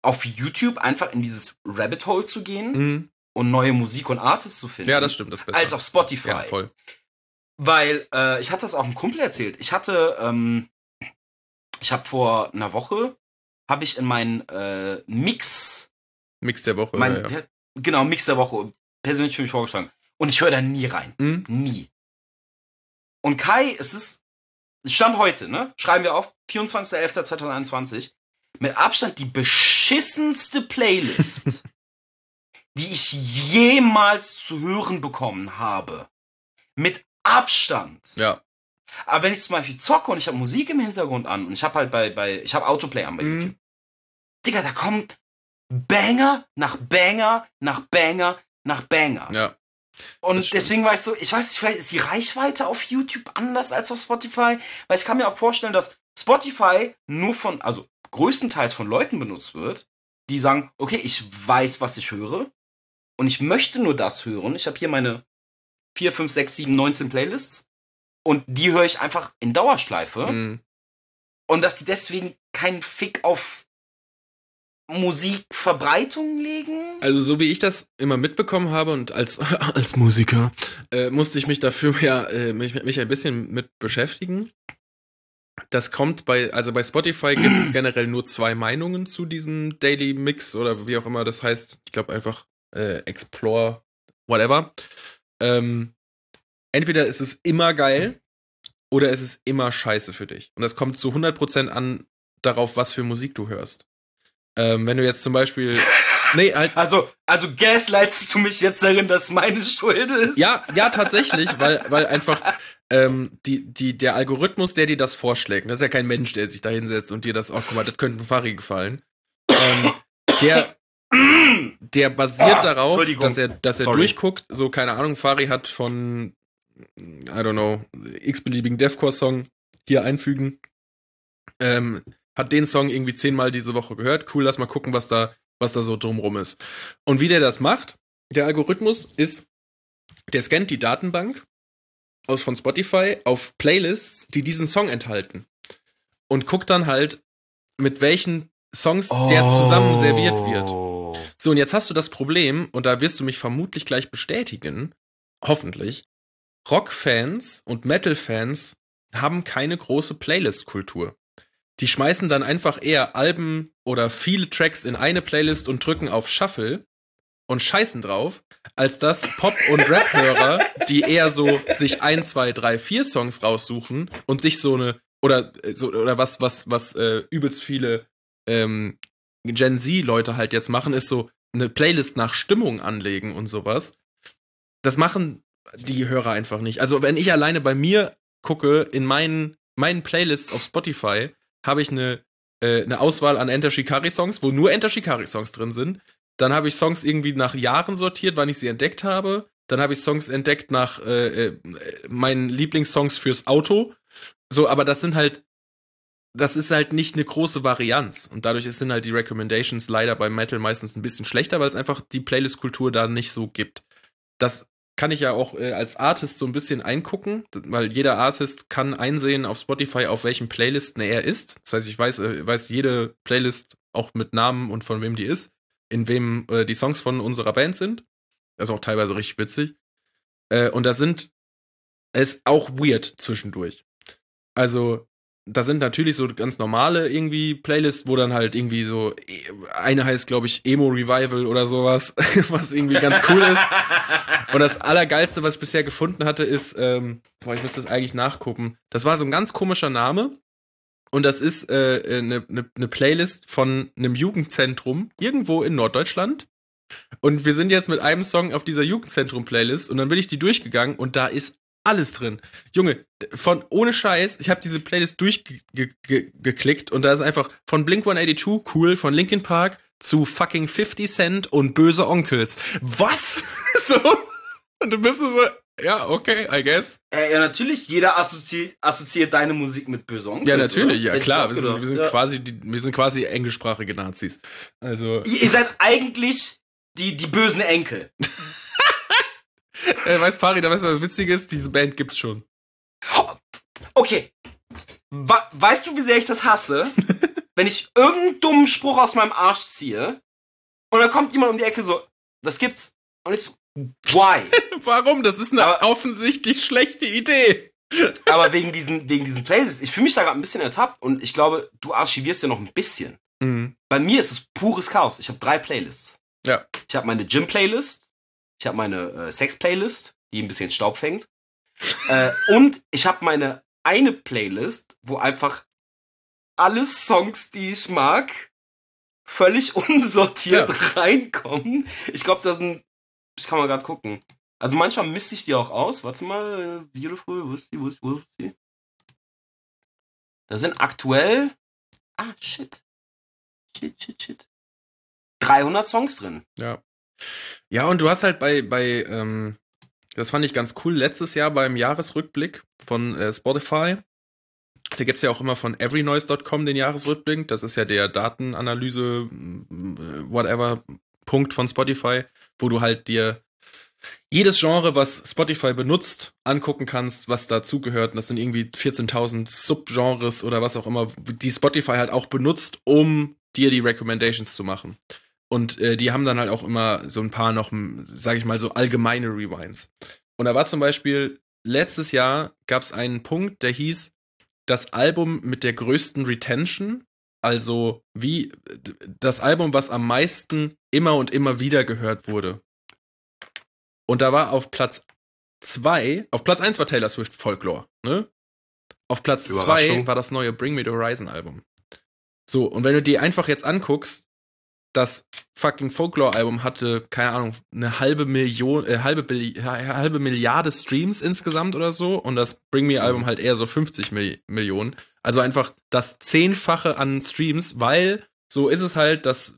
auf YouTube einfach in dieses Rabbit Hole zu gehen Mhm. und neue Musik und Artists zu finden, Ja, das stimmt, das besser. als auf Spotify. Ja, voll. Weil äh, ich hatte das auch einem Kumpel erzählt. Ich hatte, ähm, ich habe vor einer Woche, habe ich in meinen äh, Mix, Mix der Woche. mein, ja, ja. genau, Mix der Woche, persönlich für mich vorgeschlagen. Und ich höre da nie rein. Hm? Nie. Und Kai, es ist, Stand heute, ne? Schreiben wir auf, 24.11.2021. Mit Abstand die beschissenste Playlist, die ich jemals zu hören bekommen habe. Mit Abstand. ja. Aber wenn ich zum Beispiel zocke und ich habe Musik im Hintergrund an und ich habe halt bei, bei, ich habe Autoplay an bei Mhm. YouTube. Digga, da kommt Banger nach Banger nach Banger nach Banger. Ja. Und deswegen war ich so, ich weiß nicht, vielleicht ist die Reichweite auf YouTube anders als auf Spotify, weil ich kann mir auch vorstellen, dass Spotify nur von, also größtenteils von Leuten benutzt wird, die sagen, okay, ich weiß, was ich höre und ich möchte nur das hören. Ich habe hier meine 4, 5, 6, 7, 19 Playlists und die höre ich einfach in Dauerschleife Hm. und dass die deswegen keinen Fick auf Musikverbreitung legen. Also so wie ich das immer mitbekommen habe und als, als Musiker äh, musste ich mich dafür ja äh, mich, mich ein bisschen mit beschäftigen. Das kommt bei, also bei Spotify gibt es generell nur zwei Meinungen zu diesem Daily Mix oder wie auch immer das heißt. Ich glaube einfach äh, Explore, whatever. Ähm, entweder ist es immer geil oder es ist immer scheiße für dich. Und das kommt zu 100% an darauf, was für Musik du hörst. Ähm, wenn du jetzt zum Beispiel. Nee, halt. Also, also gaslightst du mich jetzt darin, dass meine Schuld ist? Ja, ja, tatsächlich, weil, weil einfach ähm, die, die, der Algorithmus, der dir das vorschlägt, das ist ja kein Mensch, der sich da hinsetzt und dir das, oh, guck mal, das könnte ein Fari gefallen. Ähm, der, der basiert Ah, darauf, dass er, dass er Sorry. durchguckt, so, keine Ahnung, Fari hat von, I don't know, x-beliebigen Deathcore-Song hier einfügen. Ähm, hat den Song irgendwie zehnmal diese Woche gehört. Cool, lass mal gucken, was da, was da so drumrum ist. Und wie der das macht, der Algorithmus ist, der scannt die Datenbank aus von Spotify auf Playlists, die diesen Song enthalten. Und guckt dann halt, mit welchen Songs der zusammen serviert wird. Oh. So, und jetzt hast du das Problem, und da wirst du mich vermutlich gleich bestätigen, hoffentlich, Rock-Fans und Metal-Fans haben keine große Playlist-Kultur. Die schmeißen dann einfach eher Alben oder viele Tracks in eine Playlist und drücken auf Shuffle und scheißen drauf, als dass Pop- und Rap-Hörer, die eher so sich ein, zwei, drei, vier Songs raussuchen und sich so eine, oder, äh, so, oder was, was, was äh, übelst viele ähm, Gen Z-Leute halt jetzt machen, ist so eine Playlist nach Stimmung anlegen und sowas. Das machen die Hörer einfach nicht. Also, wenn ich alleine bei mir gucke, in meinen, meinen Playlists auf Spotify, habe ich eine, äh, eine Auswahl an Enter Shikari-Songs, wo nur Enter Shikari-Songs drin sind. Dann habe ich Songs irgendwie nach Jahren sortiert, wann ich sie entdeckt habe. Dann habe ich Songs entdeckt nach äh, äh, meinen Lieblingssongs fürs Auto. So, aber das sind halt das ist halt nicht eine große Varianz. Und dadurch sind halt die Recommendations leider beim Metal meistens ein bisschen schlechter, weil es einfach die Playlist-Kultur da nicht so gibt. Das kann ich ja auch äh, als Artist so ein bisschen eingucken, weil jeder Artist kann einsehen auf Spotify, auf welchen Playlisten er ist. Das heißt, ich weiß, äh, weiß jede Playlist auch mit Namen und von wem die ist, in wem äh, die Songs von unserer Band sind. Das ist auch teilweise richtig witzig. Äh, und da sind es auch weird zwischendurch. Also, da sind natürlich so ganz normale irgendwie Playlists, wo dann halt irgendwie so, eine heißt, glaube ich, Emo Revival oder sowas, was irgendwie ganz cool ist. Und das Allergeilste, was ich bisher gefunden hatte, ist, ähm, boah, ich müsste das eigentlich nachgucken. Das war so ein ganz komischer Name. Und das ist eine äh, ne, ne, ne Playlist von einem Jugendzentrum irgendwo in Norddeutschland. Und wir sind jetzt mit einem Song auf dieser Jugendzentrum-Playlist und dann bin ich die durchgegangen und da ist alles drin. Junge, von ohne Scheiß, ich habe diese Playlist durchgeklickt und da ist einfach von Blink 182 cool, von Linkin Park zu fucking 50 Cent und böse Onkels. Was? so? Und du bist so, ja, okay, I guess. Äh, ja, natürlich, jeder assozi assoziiert deine Musik mit böse Onkels, Ja, natürlich, oder? ja klar. Wir sind, wir sind ja. quasi, wir sind quasi englischsprachige Nazis. Also, Ihr, ihr seid eigentlich die, die bösen Enkel. äh, weißt Farid, weißt du, was witzig ist? Diese Band gibt's schon. Okay. Weißt du, wie sehr ich das hasse? wenn ich irgendeinen dummen Spruch aus meinem Arsch ziehe und dann kommt jemand um die Ecke so, das gibt's. Und ich so, Why? Warum? Das ist eine Aber- offensichtlich schlechte Idee. Aber wegen diesen, wegen diesen Playlists, ich fühle mich da gerade ein bisschen ertappt und ich glaube, du archivierst ja noch ein bisschen. Mhm. Bei mir ist es pures Chaos. Ich habe drei Playlists. Ja. Ich habe meine Gym-Playlist, ich habe meine äh, Sex-Playlist, die ein bisschen Staub fängt. äh, und ich habe meine eine Playlist, wo einfach alle Songs, die ich mag, völlig unsortiert reinkommen. Ich glaube, da sind. Ich kann mal gerade gucken. Also manchmal misste ich die auch aus. Warte mal, äh, Beautiful, wo ist die, wo ist, wo ist die? Da sind aktuell. Ah, shit. Shit, shit, shit. 300 Songs drin. Ja. Ja, und du hast halt bei, bei, ähm, das fand ich ganz cool, letztes Jahr beim Jahresrückblick von äh, Spotify. Da gibt's ja auch immer von everynoise.com den Jahresrückblick. Das ist ja der Datenanalyse, mm, whatever, Punkt von Spotify, wo du halt dir jedes Genre, was Spotify benutzt, angucken kannst, was dazugehört. Und das sind irgendwie 14.000 Subgenres oder was auch immer, die Spotify halt auch benutzt, um dir die Recommendations zu machen. Und äh, die haben dann halt auch immer so ein paar noch, sag ich mal, so allgemeine Rewinds. Und da war zum Beispiel, letztes Jahr gab es einen Punkt, der hieß, das Album mit der größten Retention, also wie das Album, was am meisten immer und immer wieder gehört wurde. Und da war auf Platz zwei, auf Platz eins war Taylor Swift Folklore, ne? Auf Platz zwei Überraschung. war das neue Bring Me the Horizon Album. So, und wenn du dir einfach jetzt anguckst, das fucking Folklore-Album hatte, keine Ahnung, eine halbe Million, äh, halbe, Billi- halbe Milliarde Streams insgesamt oder so und das Bring Me-Album halt eher so 50 Mil Millionen. Also einfach das Zehnfache an Streams, weil so ist es halt, dass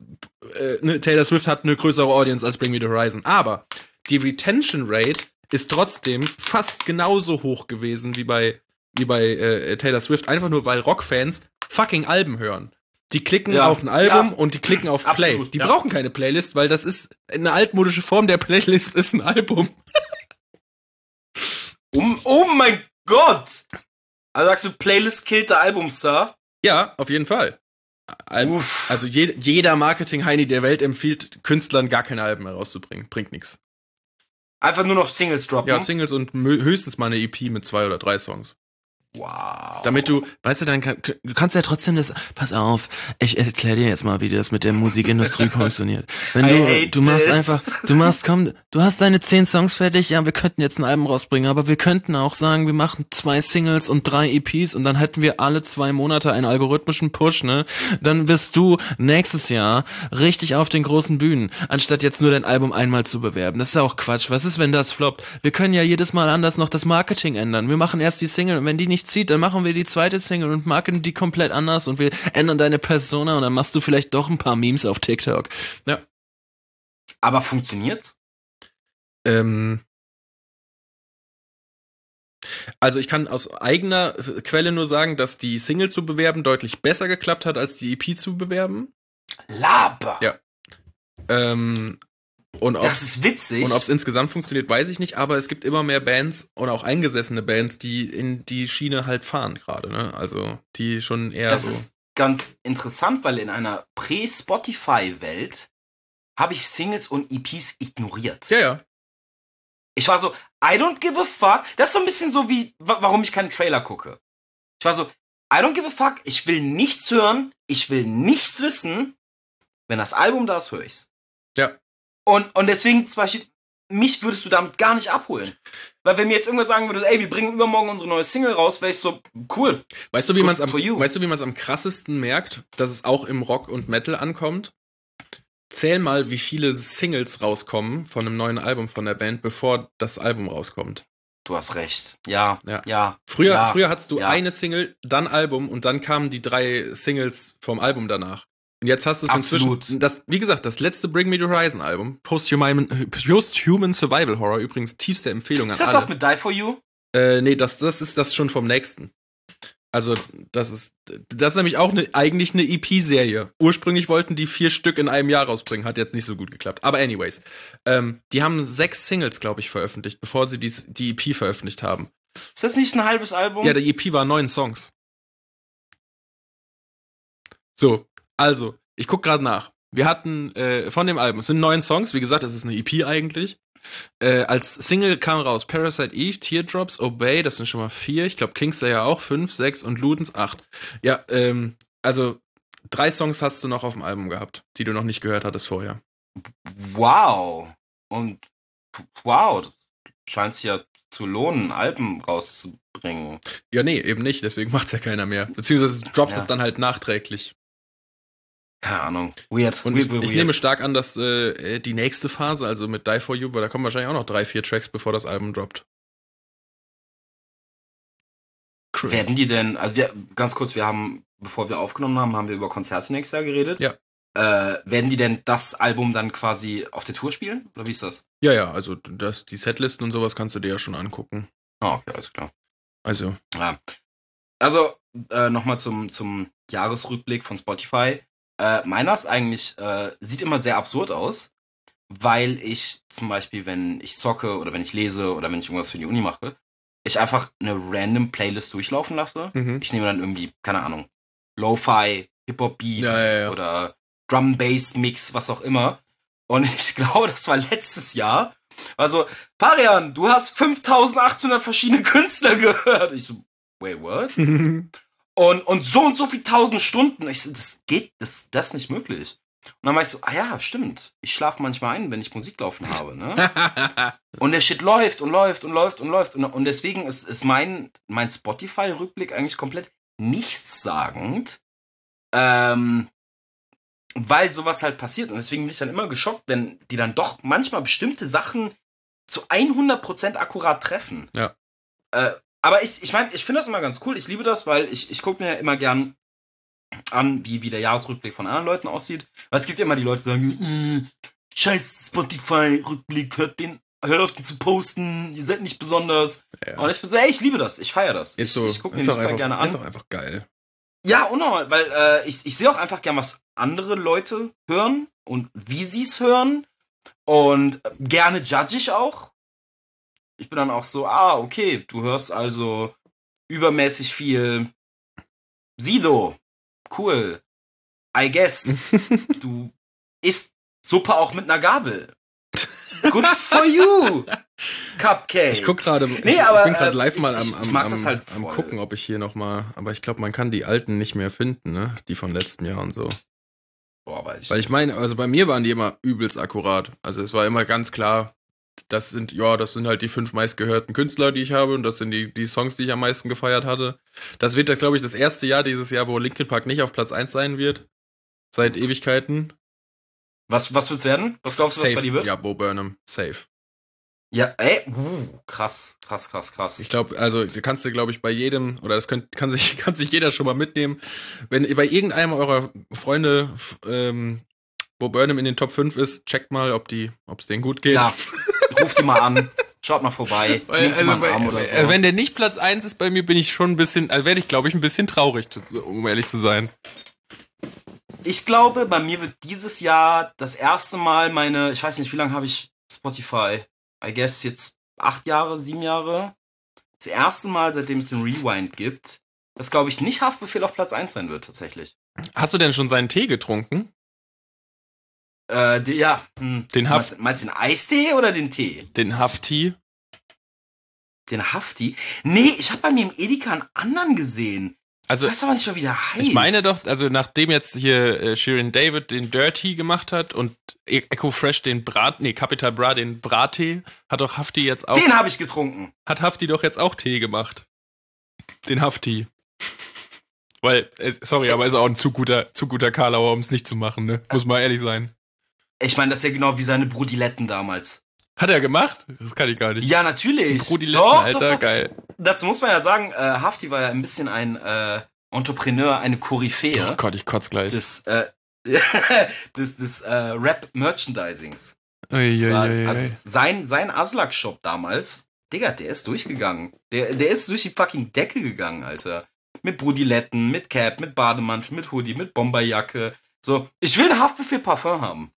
äh, ne, Taylor Swift hat eine größere Audience als Bring Me the Horizon. Aber die Retention Rate ist trotzdem fast genauso hoch gewesen wie bei, wie bei äh, Taylor Swift, einfach nur weil Rockfans fucking Alben hören. Die klicken Ja. auf ein Album Ja. und die klicken auf Play. Absolut, Die ja. brauchen keine Playlist, weil das ist eine altmodische Form der Playlist ist ein Album. Um, oh mein Gott! Also sagst du, Playlist killt der Albumstar? Ja, auf jeden Fall. Al. Also je, jeder Marketing-Heini der Welt empfiehlt Künstlern gar keine Alben mehr rauszubringen. Bringt nichts. Einfach nur noch Singles droppen. Ja, Singles und höchstens mal eine EP mit zwei oder drei Songs. Wow. Damit du, Weißt du, dann kann, du kannst ja trotzdem das. Pass auf, ich erkläre dir jetzt mal, wie das mit der Musikindustrie funktioniert. Wenn du, du machst this. einfach, du machst, komm, du hast deine zehn Songs fertig, ja, wir könnten jetzt ein Album rausbringen, aber wir könnten auch sagen, wir machen zwei Singles und drei EPs und dann hätten wir alle zwei Monate einen algorithmischen Push, ne? Dann wirst du nächstes Jahr richtig auf den großen Bühnen, anstatt jetzt nur dein Album einmal zu bewerben. Das ist ja auch Quatsch. Was ist, wenn das floppt? Wir können ja jedes Mal anders noch das Marketing ändern. Wir machen erst die Single und wenn die nicht zieht, dann machen wir die zweite Single und marketen die komplett anders und wir ändern deine Persona und dann machst du vielleicht doch ein paar Memes auf TikTok. Aber funktioniert? Ähm, also ich kann aus eigener Quelle nur sagen, dass die Single zu bewerben deutlich besser geklappt hat, als die EP zu bewerben. Laber. Ja. Ähm, und ob Das ist witzig. und ob es insgesamt funktioniert, weiß ich nicht, aber es gibt immer mehr Bands und auch eingesessene Bands, die in die Schiene halt fahren gerade, ne? Also die schon eher das so. ist ganz interessant, weil in einer Prä-Spotify-Welt habe ich Singles und EPs ignoriert. ja, ja. Ich war so, I don't give a fuck. Das ist so ein bisschen so wie, wa- warum ich keinen Trailer gucke. Ich war so, I don't give a fuck. Ich will nichts hören. Ich will nichts wissen. Wenn das Album da ist, höre ich's. Ja. Und, und deswegen zum Beispiel, mich würdest du damit gar nicht abholen. Weil wenn mir jetzt irgendwer sagen würde, ey, wir bringen übermorgen unsere neue Single raus, wäre ich so, cool. Weißt du, wie man es am, weißt du, wie am krassesten merkt, dass es auch im Rock und Metal ankommt? Zähl mal, wie viele Singles rauskommen von einem neuen Album von der Band, bevor das Album rauskommt. Du hast recht. Ja, Ja. ja. Früher, Ja, früher hattest du ja. eine Single, dann Album und dann kamen die drei Singles vom Album danach. Und jetzt hast du es inzwischen. Das, wie gesagt, das letzte Bring Me the Horizon Album, Post-Human, Post-Human Survival Horror, übrigens tiefste Empfehlung an Ist das alle. das mit Die For You? Äh, nee, das, das ist das schon vom nächsten. Also, das ist, das ist nämlich auch eine, eigentlich eine EP-Serie. Ursprünglich wollten die vier Stück in einem Jahr rausbringen, hat jetzt nicht so gut geklappt. Aber anyways, ähm, die haben sechs Singles, glaube ich, veröffentlicht, bevor sie dies, die EP veröffentlicht haben. Ist das nicht ein halbes Album? Ja, die EP war neun Songs. So, also, ich guck gerade nach. Wir hatten äh, von dem Album, es sind neun Songs, wie gesagt, es ist eine EP eigentlich. Äh, als Single kam raus Parasite Eve, Teardrops, Obey, das sind schon mal vier. Ich glaube Kingslayer auch fünf, sechs und Ludens acht. Ja, ähm, also drei Songs hast du noch auf dem Album gehabt, die du noch nicht gehört hattest vorher. Wow. Und wow, scheint sich ja zu lohnen, Alben rauszubringen. Ja, nee, eben nicht, deswegen macht's ja keiner mehr. Beziehungsweise drops Ja. es dann halt nachträglich. Keine Ahnung. Weird. Und weird, ich, weird, ich weird. nehme stark an, dass äh, die nächste Phase, also mit Die For You, weil da kommen wahrscheinlich auch noch drei, vier Tracks, bevor das Album droppt. Cra- Werden die denn, also wir, ganz kurz, wir haben, bevor wir aufgenommen haben, haben wir über Konzerte nächstes Jahr geredet. Ja. Äh, werden die denn das Album dann quasi auf der Tour spielen? Oder wie ist das? Ja, ja, also das, die Setlisten und sowas kannst du dir ja schon angucken. Ah, okay, alles klar. Also, Ja. Also, äh, nochmal zum, zum Jahresrückblick von Spotify. Äh, meiner ist eigentlich, äh, sieht immer sehr absurd aus, weil ich zum Beispiel, wenn ich zocke oder wenn ich lese oder wenn ich irgendwas für die Uni mache, ich einfach eine random Playlist durchlaufen lasse. mhm. Ich nehme dann irgendwie, keine Ahnung, Lo-Fi, Hip-Hop-Beats Ja, ja, ja. oder Drum-Bass-Mix, was auch immer. Und ich glaube, das war letztes Jahr. Also, Parian, du hast 5800 verschiedene Künstler gehört. Ich so, wait, what? Und, und so und so viel tausend Stunden. Ich so, das geht, das, das ist nicht möglich. Und dann war ich so, ah ja, stimmt. Ich schlafe manchmal ein, wenn ich Musik laufen habe, ne? Und der Shit läuft und läuft und läuft und läuft. Und, und deswegen ist, ist mein, mein Spotify-Rückblick eigentlich komplett nichtssagend. Ähm, weil sowas halt passiert. Und deswegen bin ich dann immer geschockt, wenn die dann doch manchmal bestimmte Sachen zu 100% akkurat treffen. Ja. Äh, aber ich, ich meine, ich finde das immer ganz cool. Ich liebe das, weil ich, ich gucke mir ja immer gern an, wie, wie der Jahresrückblick von anderen Leuten aussieht. Weil es gibt ja immer die Leute, die sagen, äh, scheiß Spotify-Rückblick, hört den, hört auf den zu posten, ihr seid nicht besonders. ja. Und ich bin so, ey, ich liebe das, ich feiere das. Ist ich, so, ich gucke mir auch super einfach, gerne an. Ist auch einfach geil. Ja, unnormal, weil äh, ich, ich sehe auch einfach gern, was andere Leute hören und wie sie es hören. Und äh, gerne judge ich auch. Ich bin dann auch so, ah, okay, du hörst also übermäßig viel Sido. Cool. I guess. du isst Suppe auch mit einer Gabel. Good for you, Cupcake. Ich guck gerade, Nee, ich, aber, bin gerade äh, live ich- mal am, am, am, halt am gucken, ob ich hier noch mal, aber ich glaube, man kann die alten nicht mehr finden, ne? Die von letztem Jahr und so. Boah, weiß ich Weil ich meine, also bei mir waren die immer übelst akkurat. Also es war immer ganz klar, das sind, ja, das sind halt die fünf meistgehörten Künstler, die ich habe und das sind die, die Songs, die ich am meisten gefeiert hatte. Das wird, glaube ich, das erste Jahr dieses Jahr, wo Linkin Park nicht auf Platz 1 sein wird. Seit Ewigkeiten. Was, was wird's werden? Was glaubst du, was Safe. bei dir wird? Ja, Bo Burnham, safe. Ja, ey, uh, krass, krass, krass, krass. Ich glaube, also du kannst du, glaube ich, bei jedem, oder das könnt, kann, sich, kann sich jeder schon mal mitnehmen, wenn bei irgendeinem eurer Freunde ähm, Bo Burnham in den Top 5 ist, checkt mal, ob die, ob es denen gut geht. ja, ruft die mal an, schaut mal vorbei, Weil, mal also, einen Arm oder so. äh, wenn der nicht Platz 1 ist bei mir, bin ich schon ein bisschen, also werde ich, glaube ich, ein bisschen traurig, um ehrlich zu sein. ich glaube, bei mir wird dieses Jahr das erste Mal meine, ich weiß nicht, wie lange habe ich Spotify? I guess jetzt acht Jahre, sieben Jahre. Das erste Mal, seitdem es den Rewind gibt, dass, glaube ich, nicht Haftbefehl auf Platz 1 sein wird, tatsächlich. Hast du denn schon seinen Tee getrunken? Äh, die, ja. Hm. Den Haft, Meinst, meinst du den Eistee oder den Tee? den Hafti? Den Hafti? Nee, ich habe bei mir im Edeka einen anderen gesehen. Also, ich weiß aber nicht mehr, wie der heißt. ich meine doch, also nachdem jetzt hier äh, Shirin David den Dirty gemacht hat und E- Echo Fresh den Brat, nee, Capital Bra den Brattee, hat doch Hafti jetzt auch, Den habe ich getrunken. hat Hafti doch jetzt auch Tee gemacht. Den Hafti. Weil, äh, sorry, aber ist auch ein zu guter, zu guter Karlauer, um es nicht zu machen, ne? Muss mal ehrlich sein. Ich meine, das ist ja genau wie seine Brudiletten damals. Hat er gemacht? Das kann ich gar nicht. Ja, natürlich. Brudiletten, Doch, Alter, doch, doch. geil. Dazu muss man ja sagen, äh, Hafti war ja ein bisschen ein äh, Entrepreneur, eine Koryphäe Oh Gott, ich kotz gleich. des, äh, des, des äh, Rap-Merchandisings. Also sein, sein Aslak-Shop damals, Digga, der ist durchgegangen. Der, der ist durch die fucking Decke gegangen, Alter. Mit Brudiletten, mit Cap, mit Bademantel, mit Hoodie, mit Bomberjacke. So, ich will ein Haftbefehl Parfum haben.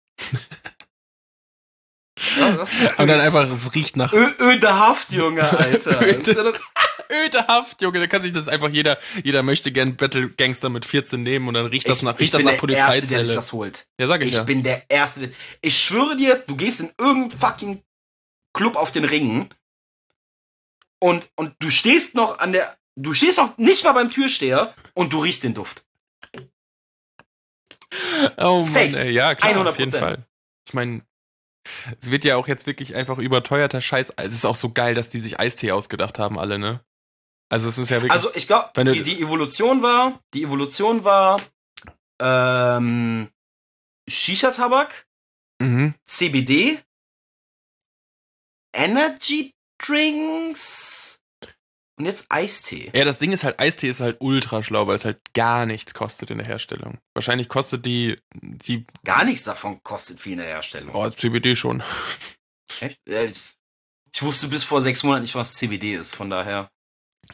Ja, das Und dann einfach, es riecht nach Ö öde Haft, Junge, Alter. Öde. Das doch- Haft, Junge. Da kann sich das einfach jeder, jeder möchte gern Battle Gangster mit 14 nehmen und dann riecht das ich, nach, ich riecht das bin nach der Erste, der sich Polizeizelle. das holt. Ja, sag ich, Ich ja. bin der Erste. der- Ich schwöre dir, du gehst in irgendein fucking Club auf den Ringen und, und du stehst noch an der, du stehst noch nicht mal beim Türsteher und du riechst den Duft. Oh Safe. Mann, ey, ja, klar, 100%. auf jeden Fall. Ich meine, es wird ja auch jetzt wirklich einfach überteuerter Scheiß. Es ist auch so geil, dass die sich Eistee ausgedacht haben, alle, ne? Also es ist ja wirklich. Also ich glaube, die, die Evolution war, die Evolution war ähm, Shisha-Tabak, mhm. CBD, Energy Drinks und jetzt Eistee. Ja, das Ding ist halt, Eistee ist halt ultra schlau, weil es halt gar nichts kostet in der Herstellung. Wahrscheinlich kostet die, die, Gar nichts davon kostet viel in der Herstellung. oh, CBD schon. Echt? Ich wusste bis vor sechs Monaten nicht, was CBD ist, von daher.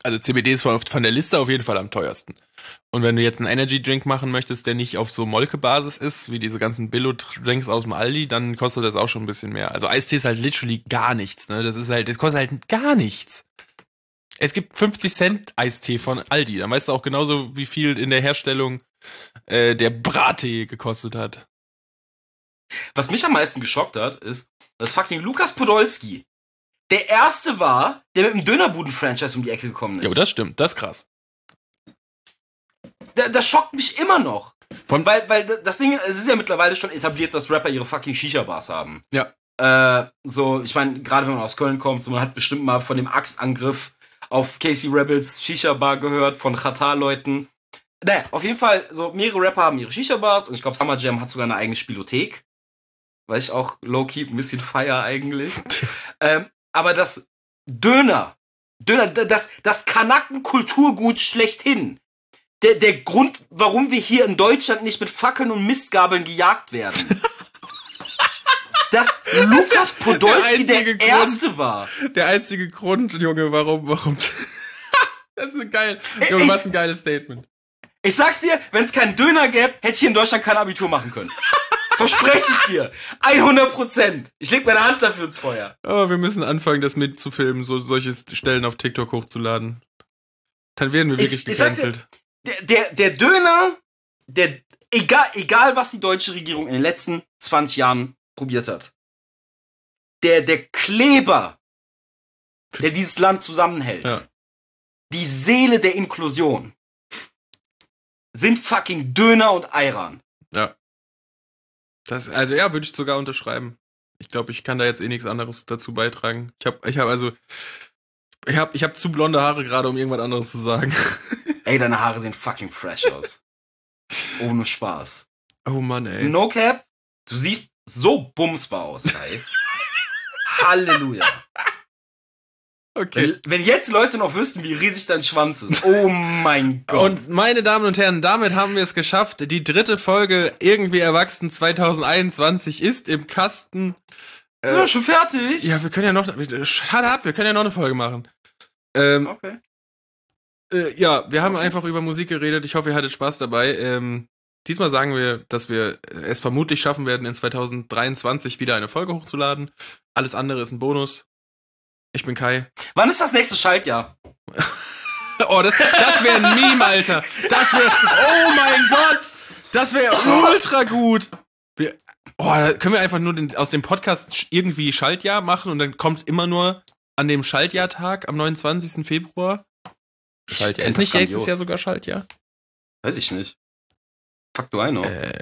Also CBD ist von, von der Liste auf jeden Fall am teuersten. Und wenn du jetzt einen Energy Drink machen möchtest, der nicht auf so Molke-Basis ist, wie diese ganzen Billo-Drinks aus dem Aldi, dann kostet das auch schon ein bisschen mehr. Also Eistee ist halt literally gar nichts, ne? Das ist halt, das kostet halt gar nichts. Es gibt 50 Cent Eistee von Aldi. Dann weißt du auch genauso, wie viel in der Herstellung äh, der Brattee gekostet hat. Was mich am meisten geschockt hat, ist, dass fucking Lukas Podolski der erste war, der mit dem Dönerbuden-Franchise um die Ecke gekommen ist. Ja, aber das stimmt, das ist krass. Da- das schockt mich immer noch. Von- weil, weil das Ding, es ist ja mittlerweile schon etabliert, dass Rapper ihre fucking Shisha-Bars haben. Ja. Äh, so, ich meine, gerade wenn man aus Köln kommt, so man hat bestimmt mal von dem Axtangriff auf Casey Rebels Shisha-Bar gehört, von Qatar-Leuten. Naja, auf jeden Fall, so mehrere Rapper haben ihre Shisha-Bars und ich glaube, Summer Jam hat sogar eine eigene Spielothek. Weil ich auch low-key ein bisschen feier eigentlich. ähm, aber das Döner, Döner, das, das Kanaken-Kulturgut schlechthin. Der, der Grund, warum wir hier in Deutschland nicht mit Fackeln und Mistgabeln gejagt werden. Dass Lukas Podolski der, einzige Grund. Erste war. Der einzige Grund, Junge, warum, warum. das ist ein geil. Junge, was ein geiles Statement. Ich sag's dir, wenn es keinen Döner gäbe, hätte ich hier in Deutschland kein Abitur machen können. Verspreche ich dir. 100 Prozent. Ich leg meine Hand dafür ins Feuer. Oh, wir müssen anfangen, das mitzufilmen, so solche Stellen auf TikTok hochzuladen. Dann werden wir Ich- wirklich ich sag's dir- gecancelt. Der, der, der Döner, der, egal, egal was die deutsche Regierung in den letzten 20 Jahren probiert hat. Der, der Kleber, der dieses Land zusammenhält. Ja. Die Seele der Inklusion. Sind fucking Döner und Ayran. Ja. Das, also ja, würde ich sogar unterschreiben. Ich glaube, ich kann da jetzt eh nichts anderes dazu beitragen. Ich habe, ich habe also, ich habe, ich habe zu blonde Haare gerade, um irgendwas anderes zu sagen. Ey, deine Haare sehen fucking fresh aus. Ohne Spaß. Oh Mann, ey. No cap, du siehst so bumsbar aus, ey. Halleluja. Okay. Wenn, wenn jetzt Leute noch wüssten, wie riesig dein Schwanz ist. Oh mein Gott. Und meine Damen und Herren, damit haben wir es geschafft. Die dritte Folge Irgendwie Erwachsen 2021 ist im Kasten. Äh, ja, schon fertig. ja, wir können ja noch. Schade ab, wir können ja noch eine Folge machen. Ähm, Okay. Äh, ja, wir haben einfach über Musik geredet. Ich hoffe, ihr hattet Spaß dabei. Ähm, diesmal sagen wir, dass wir es vermutlich schaffen werden, in 2023 wieder eine Folge hochzuladen. Alles andere ist ein Bonus. Ich bin Kai. Wann ist das nächste Schaltjahr? Oh, das, das wäre ein Meme, Alter. Das wäre. Oh mein Gott! Das wäre ultra gut. Wir, oh, da können wir einfach nur den, aus dem Podcast irgendwie Schaltjahr machen und dann kommt immer nur an dem Schaltjahrtag am 29. Februar. Schaltjahr. Ist nicht nächstes. Jahr sogar Schaltjahr? Weiß ich nicht. Fuck I know. Äh,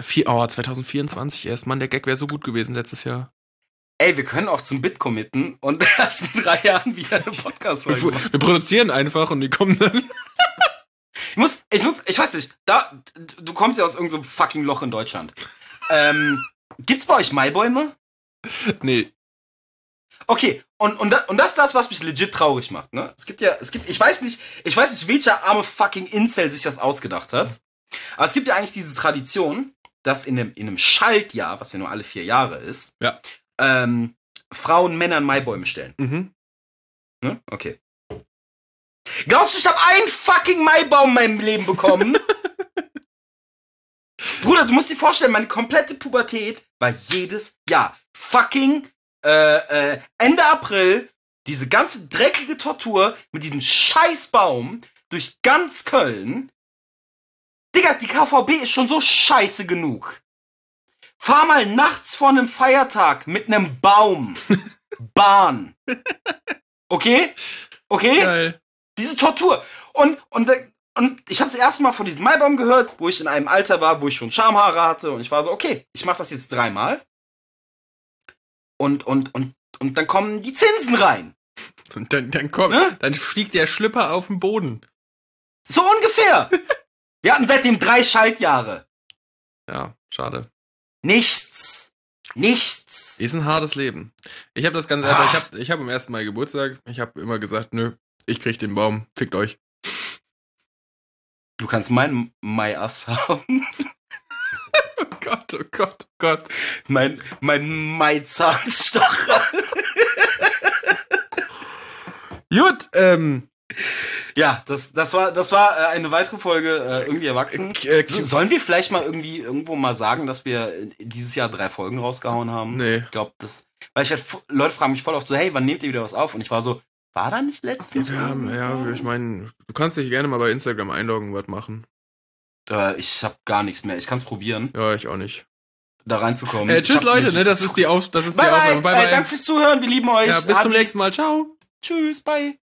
vier, oh, 2024 erst. Mann, der Gag wäre so gut gewesen letztes Jahr. Ey, wir können auch zum Bit committen und erst in drei Jahren wieder eine Wir, Podcast-Folge machen. wir produzieren einfach und die kommen dann. Ich muss, ich muss, ich weiß nicht, da, du kommst ja aus irgendeinem fucking Loch in Deutschland. Ähm, gibt's bei euch Maibäume? Nee. Okay, und, und, das, und das ist das, was mich legit traurig macht, ne? Es gibt ja, es gibt, ich weiß nicht, ich weiß nicht, welcher arme fucking Incel sich das ausgedacht hat. Aber es gibt ja eigentlich diese Tradition, dass in einem, in einem Schaltjahr, was ja nur alle vier Jahre ist, Ja. ähm, Frauen Männern Maibäume stellen. Mhm. Ne? Okay. Glaubst du, ich habe einen fucking Maibaum in meinem Leben bekommen? Bruder, du musst dir vorstellen, meine komplette Pubertät war jedes Jahr fucking äh, äh, Ende April diese ganze dreckige Tortur mit diesem Scheißbaum durch ganz Köln. Digga, die KVB ist schon so scheiße genug. Fahr mal nachts vor einem Feiertag mit einem Baum. Bahn. Okay? Okay? Geil. Diese Tortur. Und, und, und ich habe das erste Mal von diesem Maibaum gehört, wo ich in einem Alter war, wo ich schon Schamhaare hatte. Und ich war so, okay, ich mache das jetzt dreimal. Und, und, und, und dann kommen die Zinsen rein. Und dann, dann kommt, Ne? dann fliegt der Schlüpper auf den Boden. So ungefähr. Wir hatten seitdem drei Schaltjahre. Ja, schade. Nichts. Nichts. Ist ein hartes Leben. Ich habe das ganz einfach, ich habe ich hab am ersten Mal Geburtstag, ich habe immer gesagt, nö, ich krieg den Baum, fickt euch. Du kannst meinen Maiass haben. Oh Gott, oh Gott, oh Gott. Mein, mein Maizahnstocher. Gut, ähm, Ja, das, das war, das war äh, eine weitere Folge äh, irgendwie erwachsen. äh, So, sollen wir vielleicht mal irgendwie irgendwo mal sagen, dass wir dieses Jahr drei Folgen rausgehauen haben? nee. Ich glaube, das. Weil ich halt, Leute fragen mich voll oft so, hey, wann nehmt ihr wieder was auf? Und ich war so, war da nicht letztens? Haben, ja, ich meine, du kannst dich gerne mal bei Instagram einloggen, was machen. Äh, ich habe gar nichts mehr. Ich kann es probieren, Ja, ich auch nicht. da reinzukommen. Äh, tschüss Leute, ne, das ist die Auf, das ist Bye die. Aufnahme. Bye Äh, bye. danke fürs Zuhören. Wir lieben euch. ja, bis zum Adi. nächsten Mal. Ciao. Tschüss, bye.